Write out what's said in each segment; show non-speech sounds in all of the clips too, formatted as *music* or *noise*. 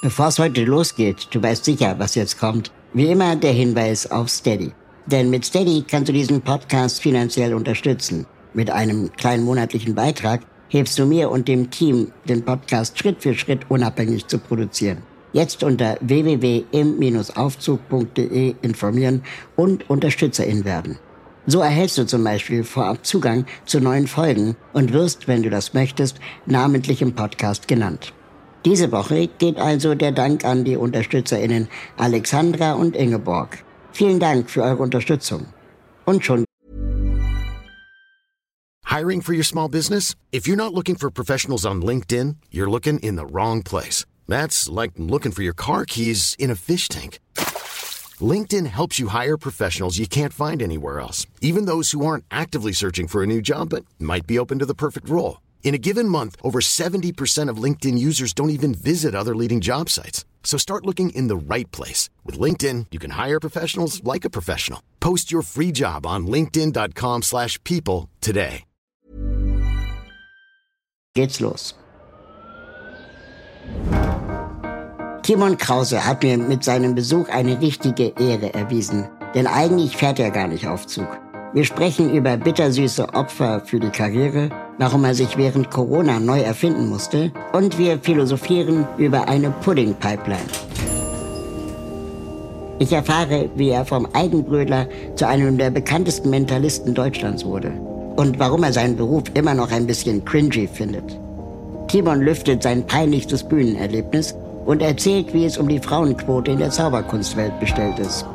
Bevor es heute losgeht, du weißt sicher, was jetzt kommt, wie immer der Hinweis auf Steady. Denn mit Steady kannst du diesen Podcast finanziell unterstützen. Mit einem kleinen monatlichen Beitrag hilfst du mir und dem Team, den Podcast Schritt für Schritt unabhängig zu produzieren. Jetzt unter www.im-aufzug.de informieren und Unterstützerin werden. So erhältst du zum Beispiel vorab Zugang zu neuen Folgen und wirst, wenn du das möchtest, namentlich im Podcast genannt. Diese Woche geht also der Dank an die UnterstützerInnen Alexandra und Ingeborg. Vielen Dank für eure Unterstützung. Und schon. Hiring for your small business? If you're not looking for professionals on LinkedIn, you're looking in the wrong place. That's like looking for your car keys in a fish tank. LinkedIn helps you hire professionals you can't find anywhere else, even those who aren't actively searching for a new job but might be open to the perfect role. In a given month, over 70% of LinkedIn users don't even visit other leading job sites. So start looking in the right place. With LinkedIn, you can hire professionals like a professional. Post your free job on linkedin.com slash people today. Geht's los. Timon Krause hat mir mit seinem Besuch eine richtige Ehre erwiesen. Denn eigentlich fährt er gar nicht auf Zug. Wir sprechen über bittersüße Opfer für die Karriere, warum er sich während Corona neu erfinden musste und wir philosophieren über eine Pudding-Pipeline. Ich erfahre, wie er vom Eigenbrödler zu einem der bekanntesten Mentalisten Deutschlands wurde und warum er seinen Beruf immer noch ein bisschen cringy findet. Timon lüftet sein peinlichstes Bühnenerlebnis und erzählt, wie es um die Frauenquote in der Zauberkunstwelt bestellt ist.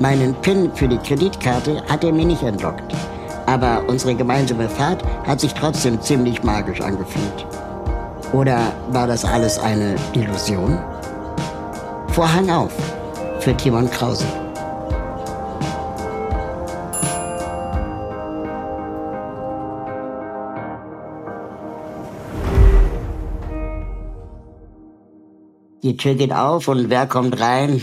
Meinen PIN für die Kreditkarte hat er mir nicht entlockt. Aber unsere gemeinsame Fahrt hat sich trotzdem ziemlich magisch angefühlt. Oder war das alles eine Illusion? Vorhang auf für Timon Krause. Die Tür geht auf und wer kommt rein?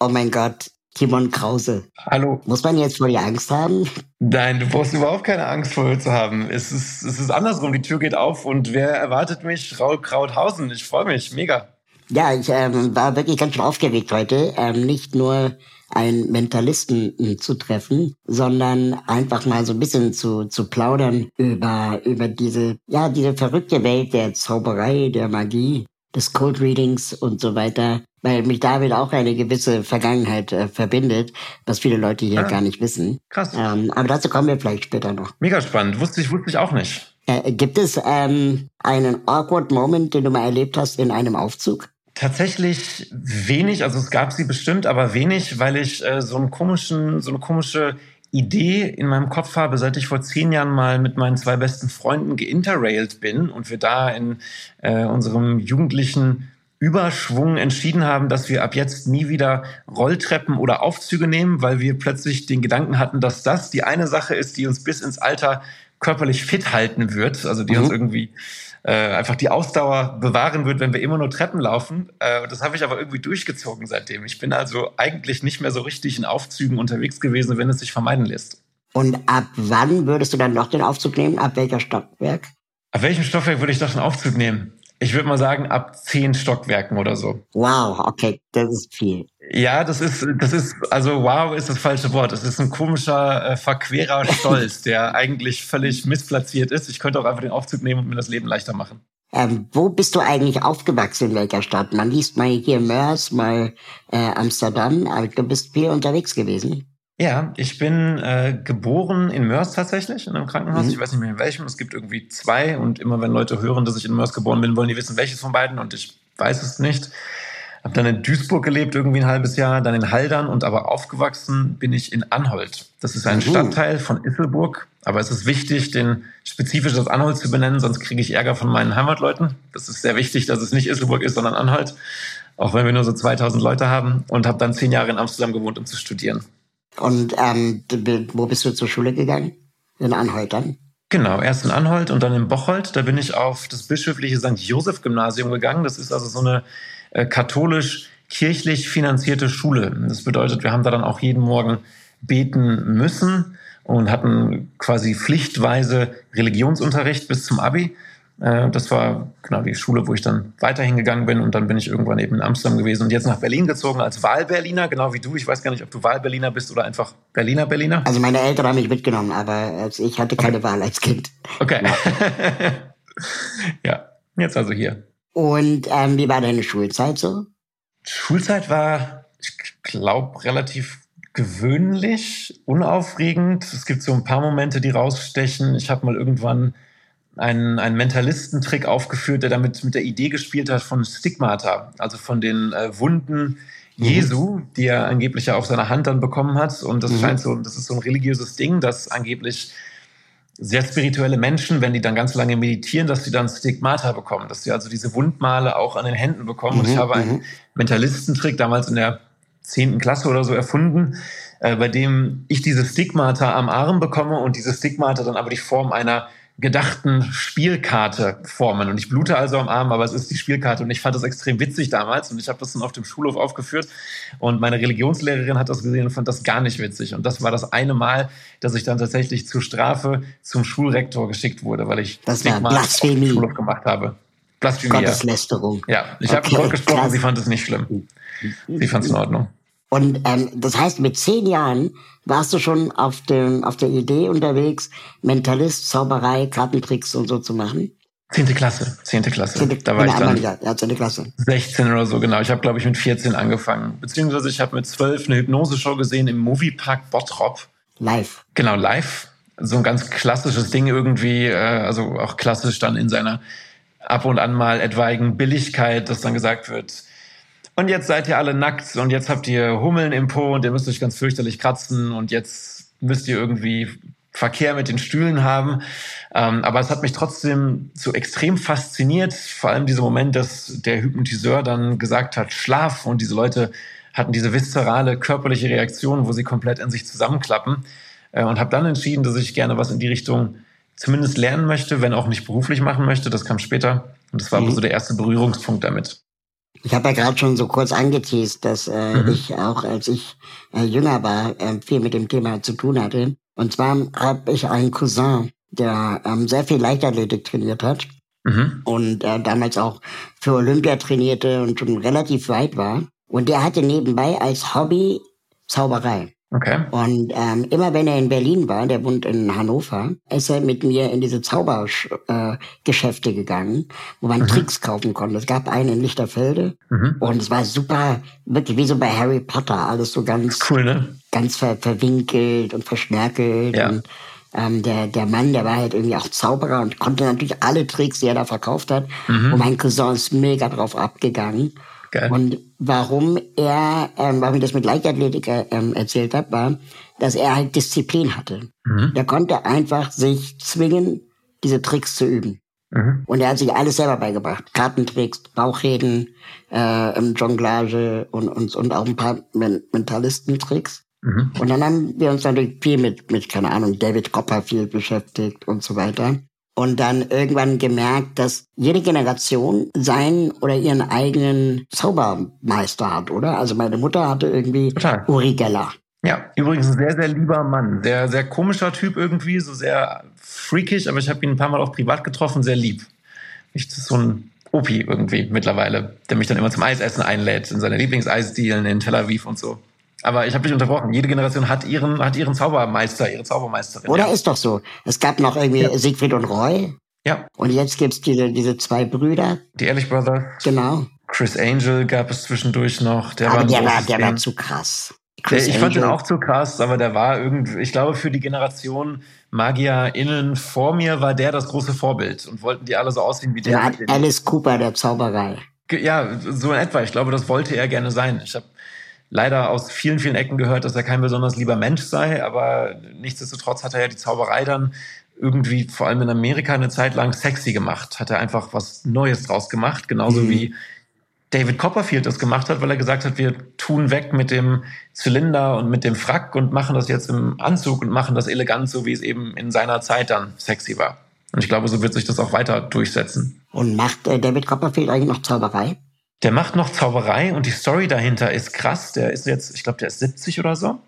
Oh mein Gott, Timon Krause. Hallo. Muss man jetzt vor dir Angst haben? Nein, du brauchst überhaupt keine Angst vor mir zu haben. Es ist, es ist andersrum. Die Tür geht auf und wer erwartet mich? Raul Krauthausen. Ich freue mich. Mega. Ja, ich ähm, war wirklich ganz schön aufgeregt heute. Ähm, nicht nur einen Mentalisten äh, zu treffen, sondern einfach mal so ein bisschen zu, zu plaudern über, über diese, ja, diese verrückte Welt der Zauberei, der Magie, des Cold Readings und so weiter weil mich damit auch eine gewisse Vergangenheit äh, verbindet, was viele Leute hier ah, gar nicht wissen. Krass. Ähm, aber dazu kommen wir vielleicht später noch. Mega spannend. Wusste ich, wusste ich auch nicht. Äh, gibt es ähm, einen awkward Moment, den du mal erlebt hast in einem Aufzug? Tatsächlich wenig, also es gab sie bestimmt, aber wenig, weil ich äh, so einen komischen, so eine komische Idee in meinem Kopf habe, seit ich vor zehn Jahren mal mit meinen zwei besten Freunden geinterrailed bin und wir da in äh, unserem jugendlichen Überschwung entschieden haben, dass wir ab jetzt nie wieder Rolltreppen oder Aufzüge nehmen, weil wir plötzlich den Gedanken hatten, dass das die eine Sache ist, die uns bis ins Alter körperlich fit halten wird, also die mhm. uns irgendwie äh, einfach die Ausdauer bewahren wird, wenn wir immer nur Treppen laufen. Äh, das habe ich aber irgendwie durchgezogen seitdem. Ich bin also eigentlich nicht mehr so richtig in Aufzügen unterwegs gewesen, wenn es sich vermeiden lässt. Und ab wann würdest du dann noch den Aufzug nehmen? Ab welcher Stockwerk? Ab welchem Stockwerk würde ich doch den Aufzug nehmen? Ich würde mal sagen, ab zehn Stockwerken oder so. Wow, okay, das ist viel. Ja, das ist, das ist, also wow ist das falsche Wort. Es ist ein komischer, äh, verquerer *laughs* Stolz, der eigentlich völlig missplatziert ist. Ich könnte auch einfach den Aufzug nehmen und mir das Leben leichter machen. Ähm, wo bist du eigentlich aufgewachsen, in welcher Stadt? Man liest mal hier Mörs, mal äh, Amsterdam, aber du bist viel unterwegs gewesen. Ja, ich bin äh, geboren in Mörs tatsächlich, in einem Krankenhaus. Mhm. Ich weiß nicht mehr in welchem. Es gibt irgendwie zwei und immer wenn Leute hören, dass ich in Mörs geboren bin, wollen die wissen, welches von beiden und ich weiß es nicht. Hab dann in Duisburg gelebt, irgendwie ein halbes Jahr, dann in Haldern und aber aufgewachsen bin ich in Anholt. Das ist ein mhm. Stadtteil von Isselburg, aber es ist wichtig, den spezifisch das Anholt zu benennen, sonst kriege ich Ärger von meinen Heimatleuten. Das ist sehr wichtig, dass es nicht Isselburg ist, sondern Anholt, auch wenn wir nur so 2000 Leute haben und habe dann zehn Jahre in Amsterdam gewohnt, um zu studieren. Und ähm, wo bist du zur Schule gegangen? In Anholt dann? Genau, erst in Anholt und dann in Bocholt. Da bin ich auf das bischöfliche St. Joseph Gymnasium gegangen. Das ist also so eine äh, katholisch-kirchlich finanzierte Schule. Das bedeutet, wir haben da dann auch jeden Morgen beten müssen und hatten quasi pflichtweise Religionsunterricht bis zum Abi. Äh, das war genau die Schule, wo ich dann weiterhin gegangen bin und dann bin ich irgendwann eben in Amsterdam gewesen und jetzt nach Berlin gezogen als Wahlberliner, genau wie du. Ich weiß gar nicht, ob du Wahlberliner bist oder einfach Berliner Berliner. Also meine Eltern haben mich mitgenommen, aber ich hatte keine okay. Wahl als Kind. Okay. Ja. jetzt also hier. Und ähm, wie war deine Schulzeit so? Schulzeit war, ich glaube, relativ gewöhnlich, unaufregend. Es gibt so ein paar Momente, die rausstechen. Ich habe mal irgendwann einen, einen Mentalistentrick aufgeführt, der damit mit der Idee gespielt hat von Stigmata, also von den äh, Wunden mhm. Jesu, die er angeblich ja auf seiner Hand dann bekommen hat. Und das mhm. scheint so, das ist so ein religiöses Ding, dass angeblich sehr spirituelle Menschen, wenn die dann ganz lange meditieren, dass sie dann Stigmata bekommen, dass sie also diese Wundmale auch an den Händen bekommen. Mhm. Und ich habe einen mhm. Mentalistentrick damals in der zehnten Klasse oder so erfunden, äh, bei dem ich diese Stigmata am Arm bekomme und diese Stigmata dann aber die Form einer gedachten Spielkarte formen. Und ich blute also am Arm, aber es ist die Spielkarte. Und ich fand das extrem witzig damals. Und ich habe das dann auf dem Schulhof aufgeführt. Und meine Religionslehrerin hat das gesehen und fand das gar nicht witzig. Und das war das eine Mal, dass ich dann tatsächlich zur Strafe zum Schulrektor geschickt wurde, weil ich das war Blasphemie. Schulhof gemacht habe. Blasphemie. Gotteslästerung. Ja, ich okay, habe mit Gott gesprochen, krass. sie fand es nicht schlimm. Sie fand es in Ordnung. Und ähm, das heißt, mit zehn Jahren warst du schon auf, dem, auf der Idee unterwegs, Mentalist, Zauberei, Kartentricks und so zu machen? Zehnte Klasse, zehnte Klasse. Zehnte, da war ich dann ja, zehnte Klasse. 16 oder so, genau. Ich habe, glaube ich, mit 14 angefangen. Beziehungsweise ich habe mit 12 eine Hypnose-Show gesehen im Moviepark Bottrop. Live. Genau, live. So ein ganz klassisches Ding irgendwie, äh, also auch klassisch dann in seiner ab und an mal etwaigen Billigkeit, dass dann gesagt wird, und jetzt seid ihr alle nackt und jetzt habt ihr Hummeln im Po und ihr müsst euch ganz fürchterlich kratzen und jetzt müsst ihr irgendwie Verkehr mit den Stühlen haben. Ähm, aber es hat mich trotzdem so extrem fasziniert, vor allem dieser Moment, dass der Hypnotiseur dann gesagt hat, Schlaf und diese Leute hatten diese viszerale körperliche Reaktion, wo sie komplett in sich zusammenklappen äh, und habe dann entschieden, dass ich gerne was in die Richtung zumindest lernen möchte, wenn auch nicht beruflich machen möchte. Das kam später und das war mhm. so der erste Berührungspunkt damit. Ich habe ja gerade schon so kurz angeteased, dass äh, mhm. ich auch, als ich äh, jünger war, äh, viel mit dem Thema zu tun hatte. Und zwar habe ich einen Cousin, der ähm, sehr viel Leichtathletik trainiert hat mhm. und äh, damals auch für Olympia trainierte und schon relativ weit war. Und der hatte nebenbei als Hobby Zauberei. Okay. Und ähm, immer wenn er in Berlin war, der wohnt in Hannover, ist er mit mir in diese Zaubergeschäfte äh, gegangen, wo man mhm. Tricks kaufen konnte. Es gab einen in Lichterfelde mhm. und es war super, wirklich wie so bei Harry Potter, alles so ganz, cool, ne? ganz ver verwinkelt und verschnörkelt. Ja. Und, ähm, der, der Mann, der war halt irgendwie auch Zauberer und konnte natürlich alle Tricks, die er da verkauft hat. Mhm. Und mein Cousin ist mega drauf abgegangen. Geil. Und warum er, ähm, warum ich das mit Leichtathletik ähm, erzählt habe, war, dass er halt Disziplin hatte. Mhm. Der konnte einfach sich zwingen, diese Tricks zu üben. Mhm. Und er hat sich alles selber beigebracht. Kartentricks, Bauchreden, äh, Jonglage und, und, und auch ein paar Men Mentalistentricks. Mhm. Und dann haben wir uns natürlich viel mit, mit, keine Ahnung, David Copperfield beschäftigt und so weiter und dann irgendwann gemerkt, dass jede Generation seinen oder ihren eigenen Zaubermeister hat, oder? Also meine Mutter hatte irgendwie Total. Uri Geller. Ja, übrigens ein sehr, sehr lieber Mann. Sehr, sehr komischer Typ irgendwie, so sehr freakig, aber ich habe ihn ein paar Mal auch privat getroffen, sehr lieb. Ich, das ist so ein Opi irgendwie mittlerweile, der mich dann immer zum Eisessen einlädt, in seine Lieblingseisdielen in Tel Aviv und so. Aber ich habe dich unterbrochen. Jede Generation hat ihren, hat ihren Zaubermeister, ihre Zaubermeisterin. Oder ja. ist doch so. Es gab noch irgendwie ja. Siegfried und Roy. Ja. Und jetzt gibt's diese, diese zwei Brüder. Die Ehrlich Brothers. Genau. Chris Angel gab es zwischendurch noch. Der aber war der, war, der war zu krass. Chris ich Angel. fand den auch zu krass, aber der war irgendwie, ich glaube, für die Generation MagierInnen vor mir war der das große Vorbild und wollten die alle so aussehen wie der. Ja, Alice Cooper der Zauberei. Ja, so in etwa. Ich glaube, das wollte er gerne sein. Ich habe leider aus vielen, vielen Ecken gehört, dass er kein besonders lieber Mensch sei, aber nichtsdestotrotz hat er ja die Zauberei dann irgendwie vor allem in Amerika eine Zeit lang sexy gemacht, hat er einfach was Neues draus gemacht, genauso mhm. wie David Copperfield das gemacht hat, weil er gesagt hat, wir tun weg mit dem Zylinder und mit dem Frack und machen das jetzt im Anzug und machen das elegant, so wie es eben in seiner Zeit dann sexy war. Und ich glaube, so wird sich das auch weiter durchsetzen. Und macht äh, David Copperfield eigentlich noch Zauberei? Der macht noch Zauberei und die Story dahinter ist krass. Der ist jetzt, ich glaube, der ist 70 oder so.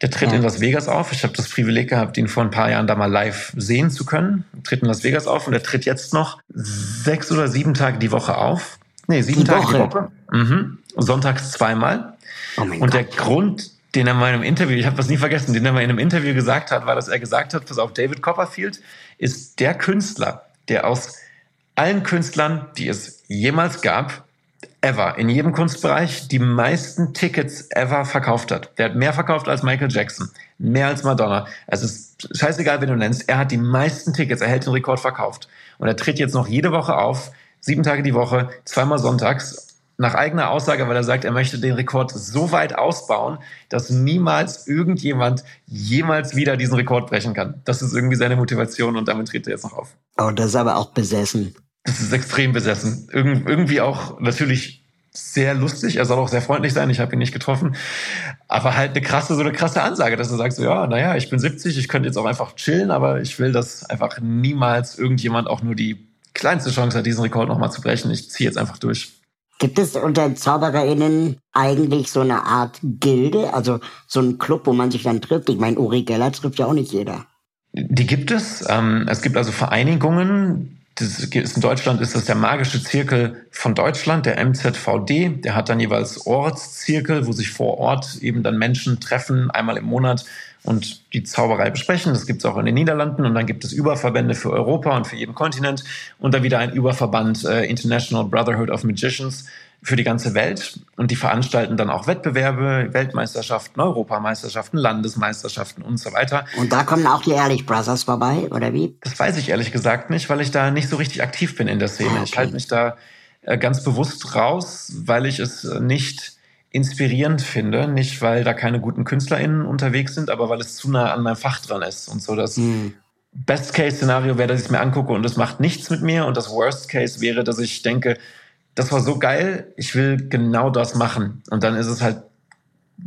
Der tritt ja. in Las Vegas auf. Ich habe das Privileg gehabt, ihn vor ein paar Jahren da mal live sehen zu können. Tritt in Las Vegas auf und er tritt jetzt noch sechs oder sieben Tage die Woche auf. Nee, sieben die Tage Woche. die Woche. Mhm. Sonntags zweimal. Oh und Gott. der Grund, den er mal in einem Interview, ich habe das nie vergessen, den er mal in einem Interview gesagt hat, war, dass er gesagt hat, pass auf, David Copperfield ist der Künstler, der aus allen Künstlern, die es jemals gab, ever, in jedem Kunstbereich, die meisten Tickets ever verkauft hat. Der hat mehr verkauft als Michael Jackson, mehr als Madonna. Es ist scheißegal, wen du nennst. Er hat die meisten Tickets, er hält den Rekord verkauft. Und er tritt jetzt noch jede Woche auf, sieben Tage die Woche, zweimal sonntags nach eigener Aussage, weil er sagt, er möchte den Rekord so weit ausbauen, dass niemals irgendjemand jemals wieder diesen Rekord brechen kann. Das ist irgendwie seine Motivation und damit tritt er jetzt noch auf. Oh, das ist aber auch besessen. Das ist extrem besessen. Irg irgendwie auch natürlich sehr lustig. Er soll auch sehr freundlich sein. Ich habe ihn nicht getroffen. Aber halt eine krasse, so eine krasse Ansage, dass sagt so, ja, naja, ich bin 70, ich könnte jetzt auch einfach chillen, aber ich will, dass einfach niemals irgendjemand auch nur die kleinste Chance hat, diesen Rekord nochmal zu brechen. Ich ziehe jetzt einfach durch. Gibt es unter ZaubererInnen eigentlich so eine Art Gilde, also so ein Club, wo man sich dann trifft? Ich meine, Uri Geller trifft ja auch nicht jeder. Die gibt es. Ähm, es gibt also Vereinigungen. In Deutschland ist das der magische Zirkel von Deutschland, der MZVD. Der hat dann jeweils Ortszirkel, wo sich vor Ort eben dann Menschen treffen, einmal im Monat und die Zauberei besprechen. Das gibt es auch in den Niederlanden und dann gibt es Überverbände für Europa und für jeden Kontinent und dann wieder ein Überverband äh, International Brotherhood of Magicians für die ganze Welt und die veranstalten dann auch Wettbewerbe, Weltmeisterschaften, Europameisterschaften, Landesmeisterschaften und so weiter. Und da kommen auch die Ehrlich Brothers vorbei, oder wie? Das weiß ich ehrlich gesagt nicht, weil ich da nicht so richtig aktiv bin in der Szene. Ah, okay. Ich halte mich da äh, ganz bewusst raus, weil ich es nicht inspirierend finde. Nicht, weil da keine guten KünstlerInnen unterwegs sind, aber weil es zu nah an meinem Fach dran ist. Und so das mhm. Best-Case-Szenario wäre, dass ich es mir angucke und es macht nichts mit mir. Und das Worst-Case wäre, dass ich denke, das war so geil, ich will genau das machen. Und dann ist es halt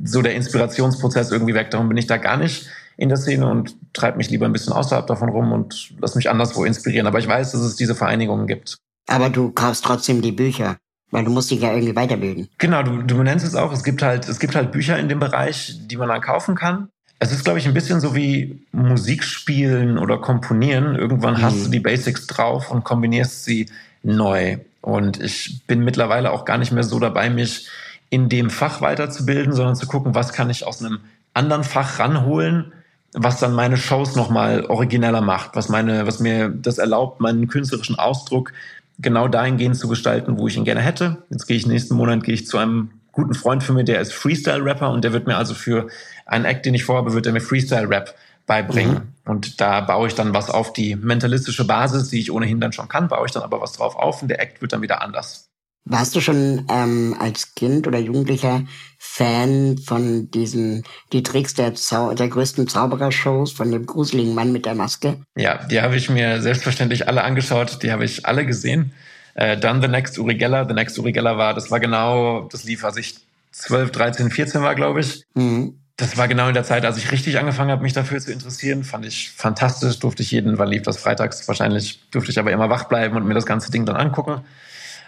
so der Inspirationsprozess irgendwie weg. Darum bin ich da gar nicht in der Szene und treibe mich lieber ein bisschen außerhalb davon rum und lass mich anderswo inspirieren. Aber ich weiß, dass es diese Vereinigungen gibt. Aber du kaufst trotzdem die Bücher. Weil du musst dich ja irgendwie weiterbilden. Genau, du, du nennst es auch, es gibt halt, es gibt halt Bücher in dem Bereich, die man dann kaufen kann. Es ist, glaube ich, ein bisschen so wie Musik spielen oder komponieren. Irgendwann mhm. hast du die Basics drauf und kombinierst sie neu. Und ich bin mittlerweile auch gar nicht mehr so dabei, mich in dem Fach weiterzubilden, sondern zu gucken, was kann ich aus einem anderen Fach ranholen, was dann meine Shows nochmal origineller macht, was meine, was mir das erlaubt, meinen künstlerischen Ausdruck genau dahingehend zu gestalten, wo ich ihn gerne hätte. Jetzt gehe ich nächsten Monat gehe ich zu einem guten Freund von mir, der ist Freestyle-Rapper und der wird mir also für einen Act, den ich vorhabe, wird er mir Freestyle-Rap beibringen. Mhm. Und da baue ich dann was auf die mentalistische Basis, die ich ohnehin dann schon kann, baue ich dann aber was drauf auf und der Act wird dann wieder anders. Warst du schon ähm, als Kind oder Jugendlicher Fan von diesen, die Tricks der, Zau der größten Zauberershows, von dem gruseligen Mann mit der Maske? Ja, die habe ich mir selbstverständlich alle angeschaut, die habe ich alle gesehen. Äh, dann The Next Uri Geller. The Next Uri Geller war, das war genau, das lief, als ich 12, 13, 14 war, glaube ich. Mhm. Das war genau in der Zeit, als ich richtig angefangen habe, mich dafür zu interessieren. Fand ich fantastisch. Durfte ich jeden, weil lief das freitags wahrscheinlich, durfte ich aber immer wach bleiben und mir das ganze Ding dann angucken.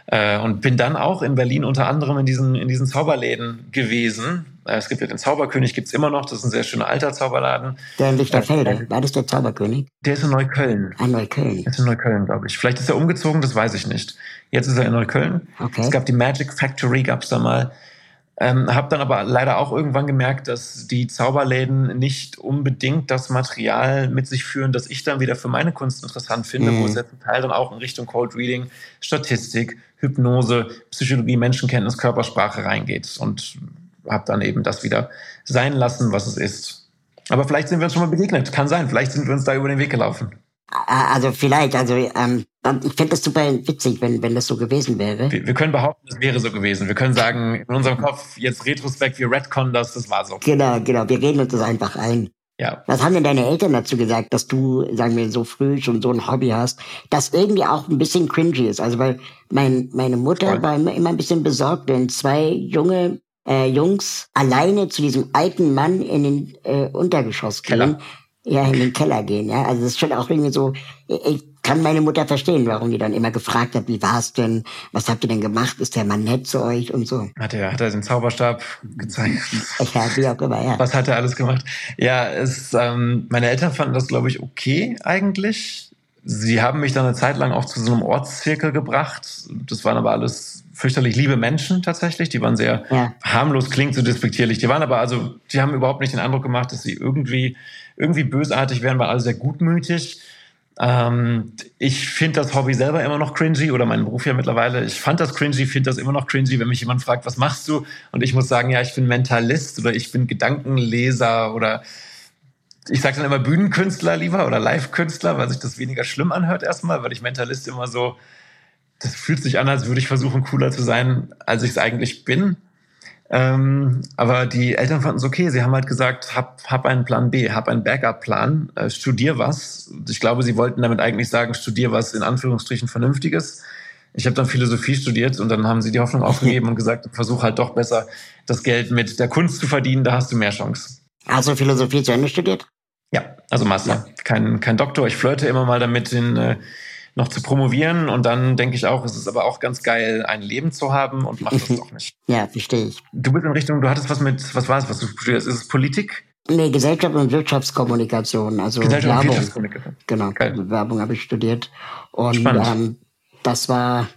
Äh, und bin dann auch in Berlin unter anderem in diesen, in diesen Zauberläden gewesen. Äh, es gibt ja den Zauberkönig, gibt's immer noch. Das ist ein sehr schöner alter Zauberladen. Der in Lichterfelde. Äh, War das der Zauberkönig? Der ist in Neukölln. Ah, Neukölln. Der ist in Neukölln, glaube ich. Vielleicht ist er umgezogen, das weiß ich nicht. Jetzt ist er in Neukölln. Okay. Es gab die Magic Factory, gab's da mal. Ähm, habe dann aber leider auch irgendwann gemerkt, dass die Zauberläden nicht unbedingt das Material mit sich führen, das ich dann wieder für meine Kunst interessant finde, mhm. wo es ja zum Teil dann auch in Richtung Cold Reading, Statistik, Hypnose, Psychologie, Menschenkenntnis, Körpersprache reingeht und habe dann eben das wieder sein lassen, was es ist. Aber vielleicht sind wir uns schon mal begegnet. Kann sein. Vielleicht sind wir uns da über den Weg gelaufen. Also vielleicht, also ähm, ich fände das super witzig, wenn, wenn das so gewesen wäre. Wir, wir, können behaupten, es wäre so gewesen. Wir können sagen, in unserem Kopf jetzt retrospekt, wir retconnen das, das war so. Genau, genau, wir reden uns das einfach ein. Ja. Was haben denn deine Eltern dazu gesagt, dass du, sagen wir, so früh schon so ein Hobby hast, das irgendwie auch ein bisschen cringy ist? Also weil mein, meine Mutter Voll. war immer, immer ein bisschen besorgt, wenn zwei junge äh, Jungs alleine zu diesem alten Mann in den äh, Untergeschoss gehen. Keller ja, in den Keller gehen, ja. Also das ist schon auch irgendwie so, ich kann meine Mutter verstehen, warum die dann immer gefragt hat, wie war es denn, was habt ihr denn gemacht, ist der Mann nett zu euch und so. Hat er, hat er den Zauberstab gezeigt? Ja, wie auch immer, ja. Was hat er alles gemacht? Ja, es, ähm, meine Eltern fanden das, glaube ich, okay eigentlich. Sie haben mich dann eine Zeit lang auch zu so einem Ortszirkel gebracht. Das waren aber alles fürchterlich liebe Menschen tatsächlich. Die waren sehr ja. harmlos, klingt so despektierlich. Die waren aber also, die haben überhaupt nicht den Eindruck gemacht, dass sie irgendwie, irgendwie bösartig wären, waren alle sehr gutmütig. Ähm, ich finde das Hobby selber immer noch cringy oder meinen Beruf ja mittlerweile. Ich fand das cringy, finde das immer noch cringy, wenn mich jemand fragt, was machst du? Und ich muss sagen, ja, ich bin Mentalist oder ich bin Gedankenleser oder ich sage dann immer Bühnenkünstler lieber oder Live-Künstler, weil sich das weniger schlimm anhört erstmal, weil ich Mentalist immer so, das fühlt sich an, als würde ich versuchen, cooler zu sein, als ich es eigentlich bin. Ähm, aber die Eltern fanden es okay. Sie haben halt gesagt, hab, hab einen Plan B, hab einen Backup-Plan, äh, studier was. Ich glaube, sie wollten damit eigentlich sagen, studier was in Anführungsstrichen Vernünftiges. Ich habe dann Philosophie studiert und dann haben sie die Hoffnung aufgegeben und gesagt, versuch halt doch besser, das Geld mit der Kunst zu verdienen, da hast du mehr Chance. Also Philosophie zu Ende studiert? Ja, also Master. Ja. Kein, kein Doktor. Ich flirte immer mal damit, in äh, noch zu promovieren. Und dann denke ich auch, es ist aber auch ganz geil, ein Leben zu haben und mach das doch nicht. Ja, verstehe ich. Du bist in Richtung, du hattest was mit, was war es, was du studierst? Ist es Politik? Nee, Gesellschaft und Wirtschaftskommunikation. Also Gesellschaft Werbung. und Wirtschaftskommunikation. Genau, geil. Werbung habe ich studiert. Und ähm, das war,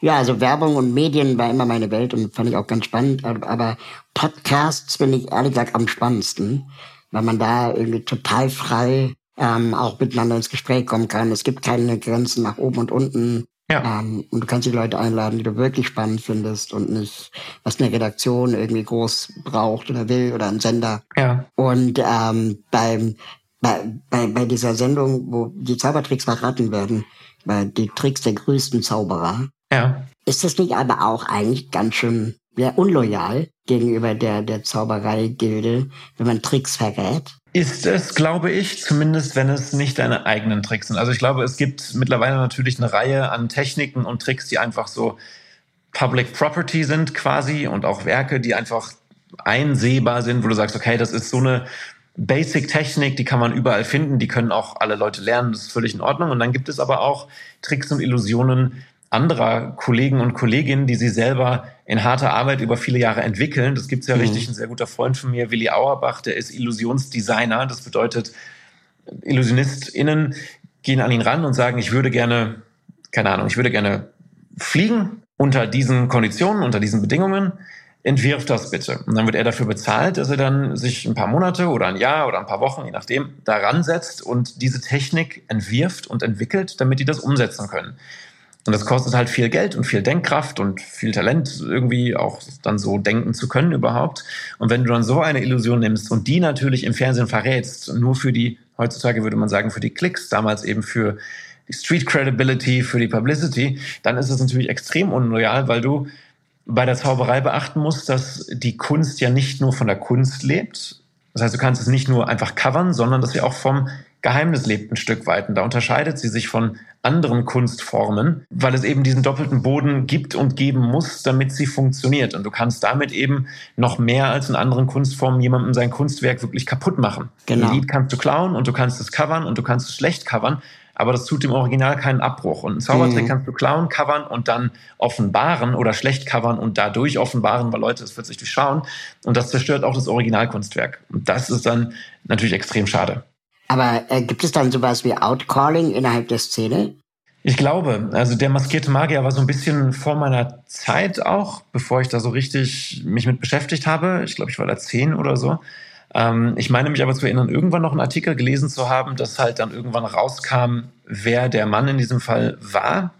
ja, also Werbung und Medien war immer meine Welt und fand ich auch ganz spannend. Aber Podcasts finde ich ehrlich gesagt am spannendsten, weil man da irgendwie total frei ähm, auch miteinander ins Gespräch kommen kann. Es gibt keine Grenzen nach oben und unten. Ja. Ähm, und du kannst die Leute einladen, die du wirklich spannend findest und nicht, was eine Redaktion irgendwie groß braucht oder will oder ein Sender. Ja. Und ähm, beim, bei, bei, bei dieser Sendung, wo die Zaubertricks verraten werden, bei die Tricks der größten Zauberer, ja. ist das nicht aber auch eigentlich ganz schön ja, unloyal gegenüber der, der Zauberei-Gilde, wenn man Tricks verrät? Ist es, glaube ich, zumindest wenn es nicht deine eigenen Tricks sind. Also ich glaube, es gibt mittlerweile natürlich eine Reihe an Techniken und Tricks, die einfach so Public Property sind quasi und auch Werke, die einfach einsehbar sind, wo du sagst, okay, das ist so eine Basic-Technik, die kann man überall finden, die können auch alle Leute lernen, das ist völlig in Ordnung. Und dann gibt es aber auch Tricks und Illusionen, anderer Kollegen und Kolleginnen, die sie selber in harter Arbeit über viele Jahre entwickeln. Das gibt's ja mhm. richtig. Ein sehr guter Freund von mir, Willi Auerbach, der ist Illusionsdesigner. Das bedeutet, IllusionistInnen gehen an ihn ran und sagen, ich würde gerne, keine Ahnung, ich würde gerne fliegen unter diesen Konditionen, unter diesen Bedingungen. Entwirf das bitte. Und dann wird er dafür bezahlt, dass er dann sich ein paar Monate oder ein Jahr oder ein paar Wochen, je nachdem, daran setzt und diese Technik entwirft und entwickelt, damit die das umsetzen können. Und das kostet halt viel Geld und viel Denkkraft und viel Talent, irgendwie auch dann so denken zu können überhaupt. Und wenn du dann so eine Illusion nimmst und die natürlich im Fernsehen verrätst, nur für die, heutzutage würde man sagen, für die Klicks, damals eben für die Street Credibility, für die Publicity, dann ist es natürlich extrem unloyal, weil du bei der Zauberei beachten musst, dass die Kunst ja nicht nur von der Kunst lebt. Das heißt, du kannst es nicht nur einfach covern, sondern dass sie auch vom Geheimnis lebt ein Stück weit. Und da unterscheidet sie sich von anderen Kunstformen, weil es eben diesen doppelten Boden gibt und geben muss, damit sie funktioniert. Und du kannst damit eben noch mehr als in anderen Kunstformen jemandem sein Kunstwerk wirklich kaputt machen. Genau. Ein Lied kannst du klauen und du kannst es covern und du kannst es schlecht covern, aber das tut dem Original keinen Abbruch. Und einen Zaubertrick mhm. kannst du klauen, covern und dann offenbaren oder schlecht covern und dadurch offenbaren, weil Leute es plötzlich durchschauen. Und das zerstört auch das Originalkunstwerk. Und das ist dann natürlich extrem schade. Aber äh, gibt es dann sowas wie Outcalling innerhalb der Szene? Ich glaube, also der maskierte Magier war so ein bisschen vor meiner Zeit auch, bevor ich da so richtig mich mit beschäftigt habe. Ich glaube, ich war da zehn oder so. Ähm, ich meine mich aber zu erinnern, irgendwann noch einen Artikel gelesen zu haben, dass halt dann irgendwann rauskam, wer der Mann in diesem Fall war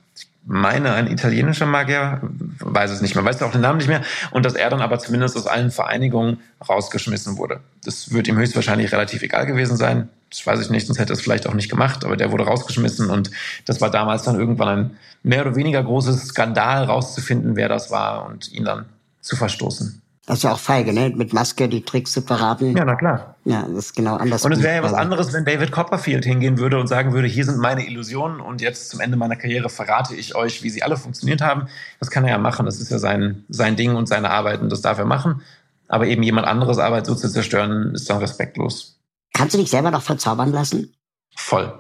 meine, ein italienischer Magier, weiß es nicht mehr, weiß auch den Namen nicht mehr, und dass er dann aber zumindest aus allen Vereinigungen rausgeschmissen wurde. Das wird ihm höchstwahrscheinlich relativ egal gewesen sein. Das weiß ich nicht, sonst hätte er es vielleicht auch nicht gemacht, aber der wurde rausgeschmissen und das war damals dann irgendwann ein mehr oder weniger großes Skandal rauszufinden, wer das war und ihn dann zu verstoßen. Das ist ja auch feige, ne? Mit Maske die Tricks zu verraten. Ja, na klar. Ja, das ist genau anders. Und es wäre ja was anderes, wenn David Copperfield hingehen würde und sagen würde, hier sind meine Illusionen und jetzt zum Ende meiner Karriere verrate ich euch, wie sie alle funktioniert haben. Das kann er ja machen. Das ist ja sein, sein Ding und seine Arbeit und das darf er machen. Aber eben jemand anderes Arbeit so zu zerstören, ist dann respektlos. Kannst du dich selber noch verzaubern lassen? Voll.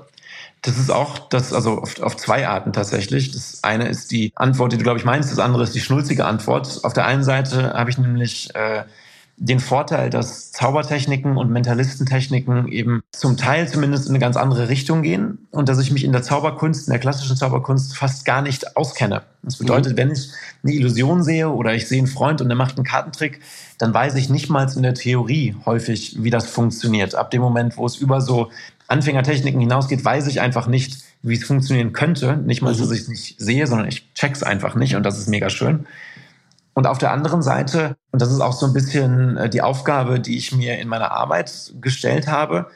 Das ist auch das, also auf, auf zwei Arten tatsächlich. Das eine ist die Antwort, die du, glaube ich, meinst. Das andere ist die schnulzige Antwort. Auf der einen Seite habe ich nämlich äh, den Vorteil, dass Zaubertechniken und Mentalistentechniken eben zum Teil zumindest in eine ganz andere Richtung gehen und dass ich mich in der Zauberkunst, in der klassischen Zauberkunst fast gar nicht auskenne. Das bedeutet, mhm. wenn ich eine Illusion sehe oder ich sehe einen Freund und der macht einen Kartentrick, dann weiß ich nicht mal in der Theorie häufig, wie das funktioniert. Ab dem Moment, wo es über so Anfängertechniken hinausgeht, weiß ich einfach nicht, wie es funktionieren könnte. Nicht mal, dass mhm. ich es nicht sehe, sondern ich check's einfach nicht und das ist mega schön. Und auf der anderen Seite, und das ist auch so ein bisschen äh, die Aufgabe, die ich mir in meiner Arbeit gestellt habe,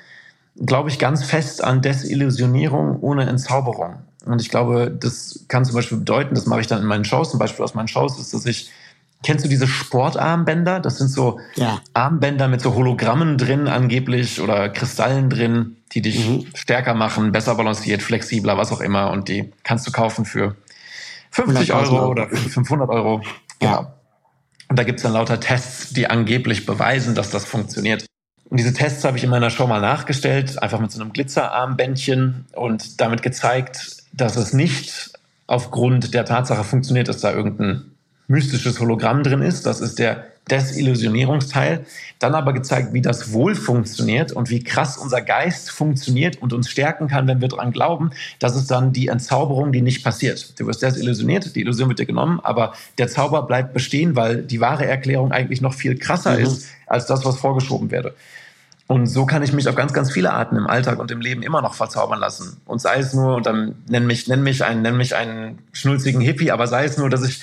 glaube ich ganz fest an Desillusionierung ohne Entzauberung. Und ich glaube, das kann zum Beispiel bedeuten, das mache ich dann in meinen Shows, zum Beispiel aus meinen Shows, ist, dass ich, kennst du diese Sportarmbänder? Das sind so ja. Armbänder mit so Hologrammen drin angeblich oder Kristallen drin, die dich mhm. stärker machen, besser balanciert, flexibler, was auch immer. Und die kannst du kaufen für 50 Euro oder 500 Euro. Ja. Und da gibt's dann lauter Tests, die angeblich beweisen, dass das funktioniert. Und diese Tests habe ich in meiner Show mal nachgestellt, einfach mit so einem Glitzerarmbändchen und damit gezeigt, dass es nicht aufgrund der Tatsache funktioniert, dass da irgendein mystisches Hologramm drin ist. Das ist der Desillusionierungsteil. Dann aber gezeigt, wie das wohl funktioniert und wie krass unser Geist funktioniert und uns stärken kann, wenn wir dran glauben. Das ist dann die Entzauberung, die nicht passiert. Du wirst desillusioniert, die Illusion wird dir genommen, aber der Zauber bleibt bestehen, weil die wahre Erklärung eigentlich noch viel krasser mhm. ist als das, was vorgeschoben werde. Und so kann ich mich auf ganz, ganz viele Arten im Alltag und im Leben immer noch verzaubern lassen. Und sei es nur, und dann nenn mich, nenn mich einen, nenn mich einen schnulzigen Hippie, aber sei es nur, dass ich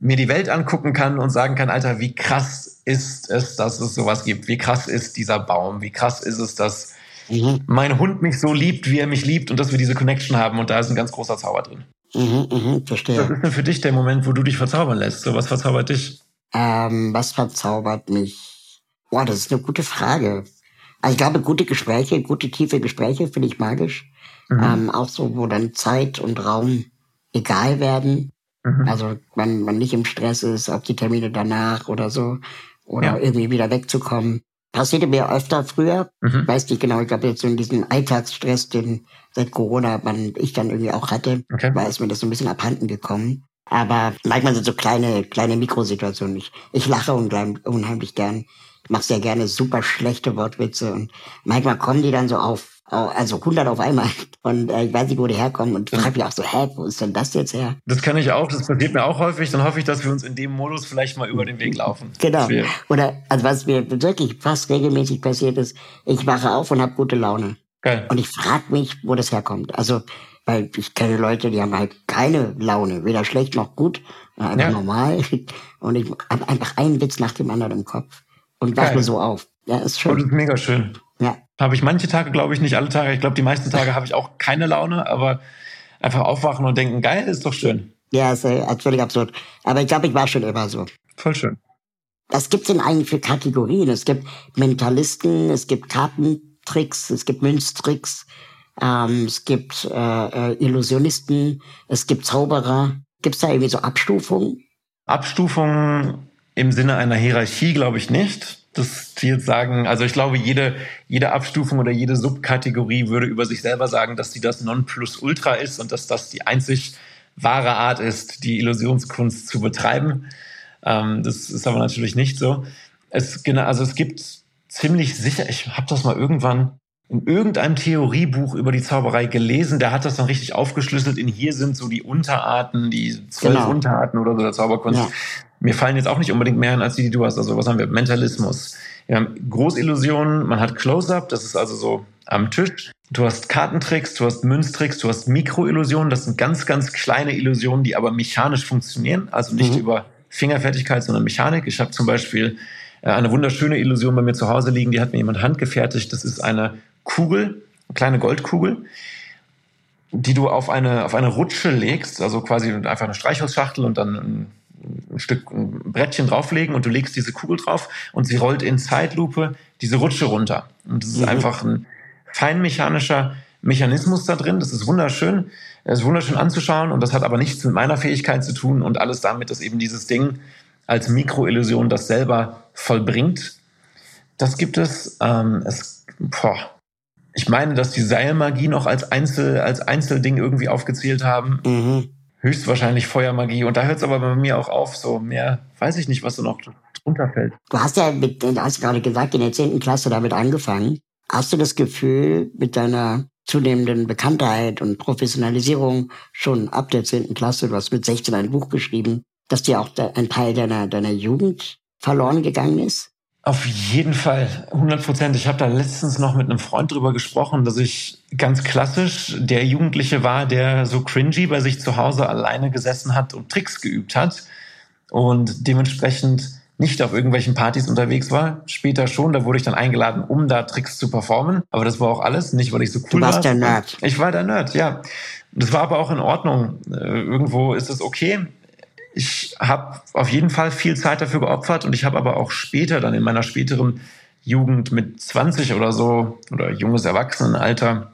mir die Welt angucken kann und sagen kann, Alter, wie krass ist es, dass es sowas gibt? Wie krass ist dieser Baum? Wie krass ist es, dass mhm. mein Hund mich so liebt, wie er mich liebt und dass wir diese Connection haben und da ist ein ganz großer Zauber drin. Mhm, mhm, verstehe. Was ist denn für dich der Moment, wo du dich verzaubern lässt? So, was verzaubert dich? Ähm, was verzaubert mich? Boah, das ist eine gute Frage. Also ich glaube, gute Gespräche, gute tiefe Gespräche finde ich magisch. Mhm. Ähm, auch so, wo dann Zeit und Raum egal werden. Mhm. Also man, man nicht im Stress ist, auf die Termine danach oder so. Oder ja. irgendwie wieder wegzukommen. Passierte mir öfter früher. Mhm. Weiß nicht genau, ich glaube jetzt so in diesem Alltagsstress, den seit Corona man, ich dann irgendwie auch hatte, okay. war es mir das so ein bisschen abhanden gekommen. Aber manchmal sind so kleine, kleine Mikrosituationen. Ich, ich lache unheimlich gern. Ich mache sehr gerne super schlechte Wortwitze und manchmal kommen die dann so auf also 100 auf einmal. *laughs* Und äh, ich weiß nicht, wo die herkommen und frage mich auch so, hä, wo ist denn das jetzt her? Das kann ich auch, das passiert mir auch häufig. Dann hoffe ich, dass wir uns in dem Modus vielleicht mal über den Weg laufen. Genau. Oder, also was mir wirklich fast regelmäßig passiert ist, ich wache auf und habe gute Laune. Geil. Und ich frage mich, wo das herkommt. Also, weil ich kenne Leute, die haben halt keine Laune, weder schlecht noch gut, äh, einfach ja. normal. *laughs* Und ich habe einfach einen Witz nach dem anderen im Kopf und wache so auf. Ja, ist schön. Und das ist mega schön. Ja. Habe ich manche Tage, glaube ich, nicht alle Tage. Ich glaube, die meisten Tage habe ich auch keine Laune, aber einfach aufwachen und denken, geil, ist doch schön. Ja, ist äh, völlig absurd. Aber ich glaube, ich war schon immer so. Voll schön. Was gibt's denn eigentlich für Kategorien? Es gibt Mentalisten, es gibt Kartentricks, es gibt Münztricks, ähm, es gibt äh, äh, Illusionisten, es gibt Zauberer. Gibt's da irgendwie so Abstufungen? Abstufungen im Sinne einer Hierarchie glaube ich nicht das jetzt sagen, also ich glaube, jede, jede Abstufung oder jede Subkategorie würde über sich selber sagen, dass sie das Nonplusultra ist und dass das die einzig wahre Art ist, die Illusionskunst zu betreiben. Ähm, das ist aber natürlich nicht so. Es, genau, also es gibt ziemlich sicher, ich habe das mal irgendwann in irgendeinem Theoriebuch über die Zauberei gelesen, der hat das dann richtig aufgeschlüsselt in hier sind so die Unterarten, die zwölf genau. Unterarten oder so der Zauberkunst. Ja. Mir fallen jetzt auch nicht unbedingt mehr an als die, die du hast. Also was haben wir? Mentalismus. Wir haben Großillusionen, man hat Close-Up, das ist also so am Tisch. Du hast Kartentricks, du hast Münztricks, du hast Mikroillusionen, das sind ganz, ganz kleine Illusionen, die aber mechanisch funktionieren, also nicht mhm. über Fingerfertigkeit, sondern Mechanik. Ich habe zum Beispiel äh, eine wunderschöne Illusion bei mir zu Hause liegen, die hat mir jemand handgefertigt. Das ist eine Kugel, eine kleine Goldkugel, die du auf eine, auf eine Rutsche legst, also quasi einfach eine Streichholzschachtel und dann ein, Stück ein Brettchen drauflegen und du legst diese Kugel drauf und sie rollt in Zeitlupe diese Rutsche runter. Und das ist mhm. einfach ein feinmechanischer Mechanismus da drin. Das ist wunderschön. Das ist wunderschön anzuschauen und das hat aber nichts mit meiner Fähigkeit zu tun und alles damit, dass eben dieses Ding als Mikroillusion das selber vollbringt. Das gibt es. Ähm, es boah, Ich meine, dass die Seilmagie noch als Einzel, als Einzelding irgendwie aufgezählt haben. Mhm. Höchstwahrscheinlich Feuermagie. Und da hört es aber bei mir auch auf. So mehr weiß ich nicht, was da noch drunter fällt. Du hast ja mit, du hast gerade gesagt, in der 10. Klasse damit angefangen. Hast du das Gefühl, mit deiner zunehmenden Bekanntheit und Professionalisierung schon ab der 10. Klasse, du hast mit 16 ein Buch geschrieben, dass dir auch ein Teil deiner, deiner Jugend verloren gegangen ist? Auf jeden Fall, 100 Prozent. Ich habe da letztens noch mit einem Freund drüber gesprochen, dass ich ganz klassisch der Jugendliche war, der so cringy bei sich zu Hause alleine gesessen hat und Tricks geübt hat und dementsprechend nicht auf irgendwelchen Partys unterwegs war. Später schon, da wurde ich dann eingeladen, um da Tricks zu performen. Aber das war auch alles, nicht weil ich so cool war. Du warst war. der Nerd. Ich war der Nerd, ja. Das war aber auch in Ordnung. Äh, irgendwo ist es okay ich habe auf jeden Fall viel Zeit dafür geopfert und ich habe aber auch später, dann in meiner späteren Jugend mit 20 oder so oder junges Erwachsenenalter,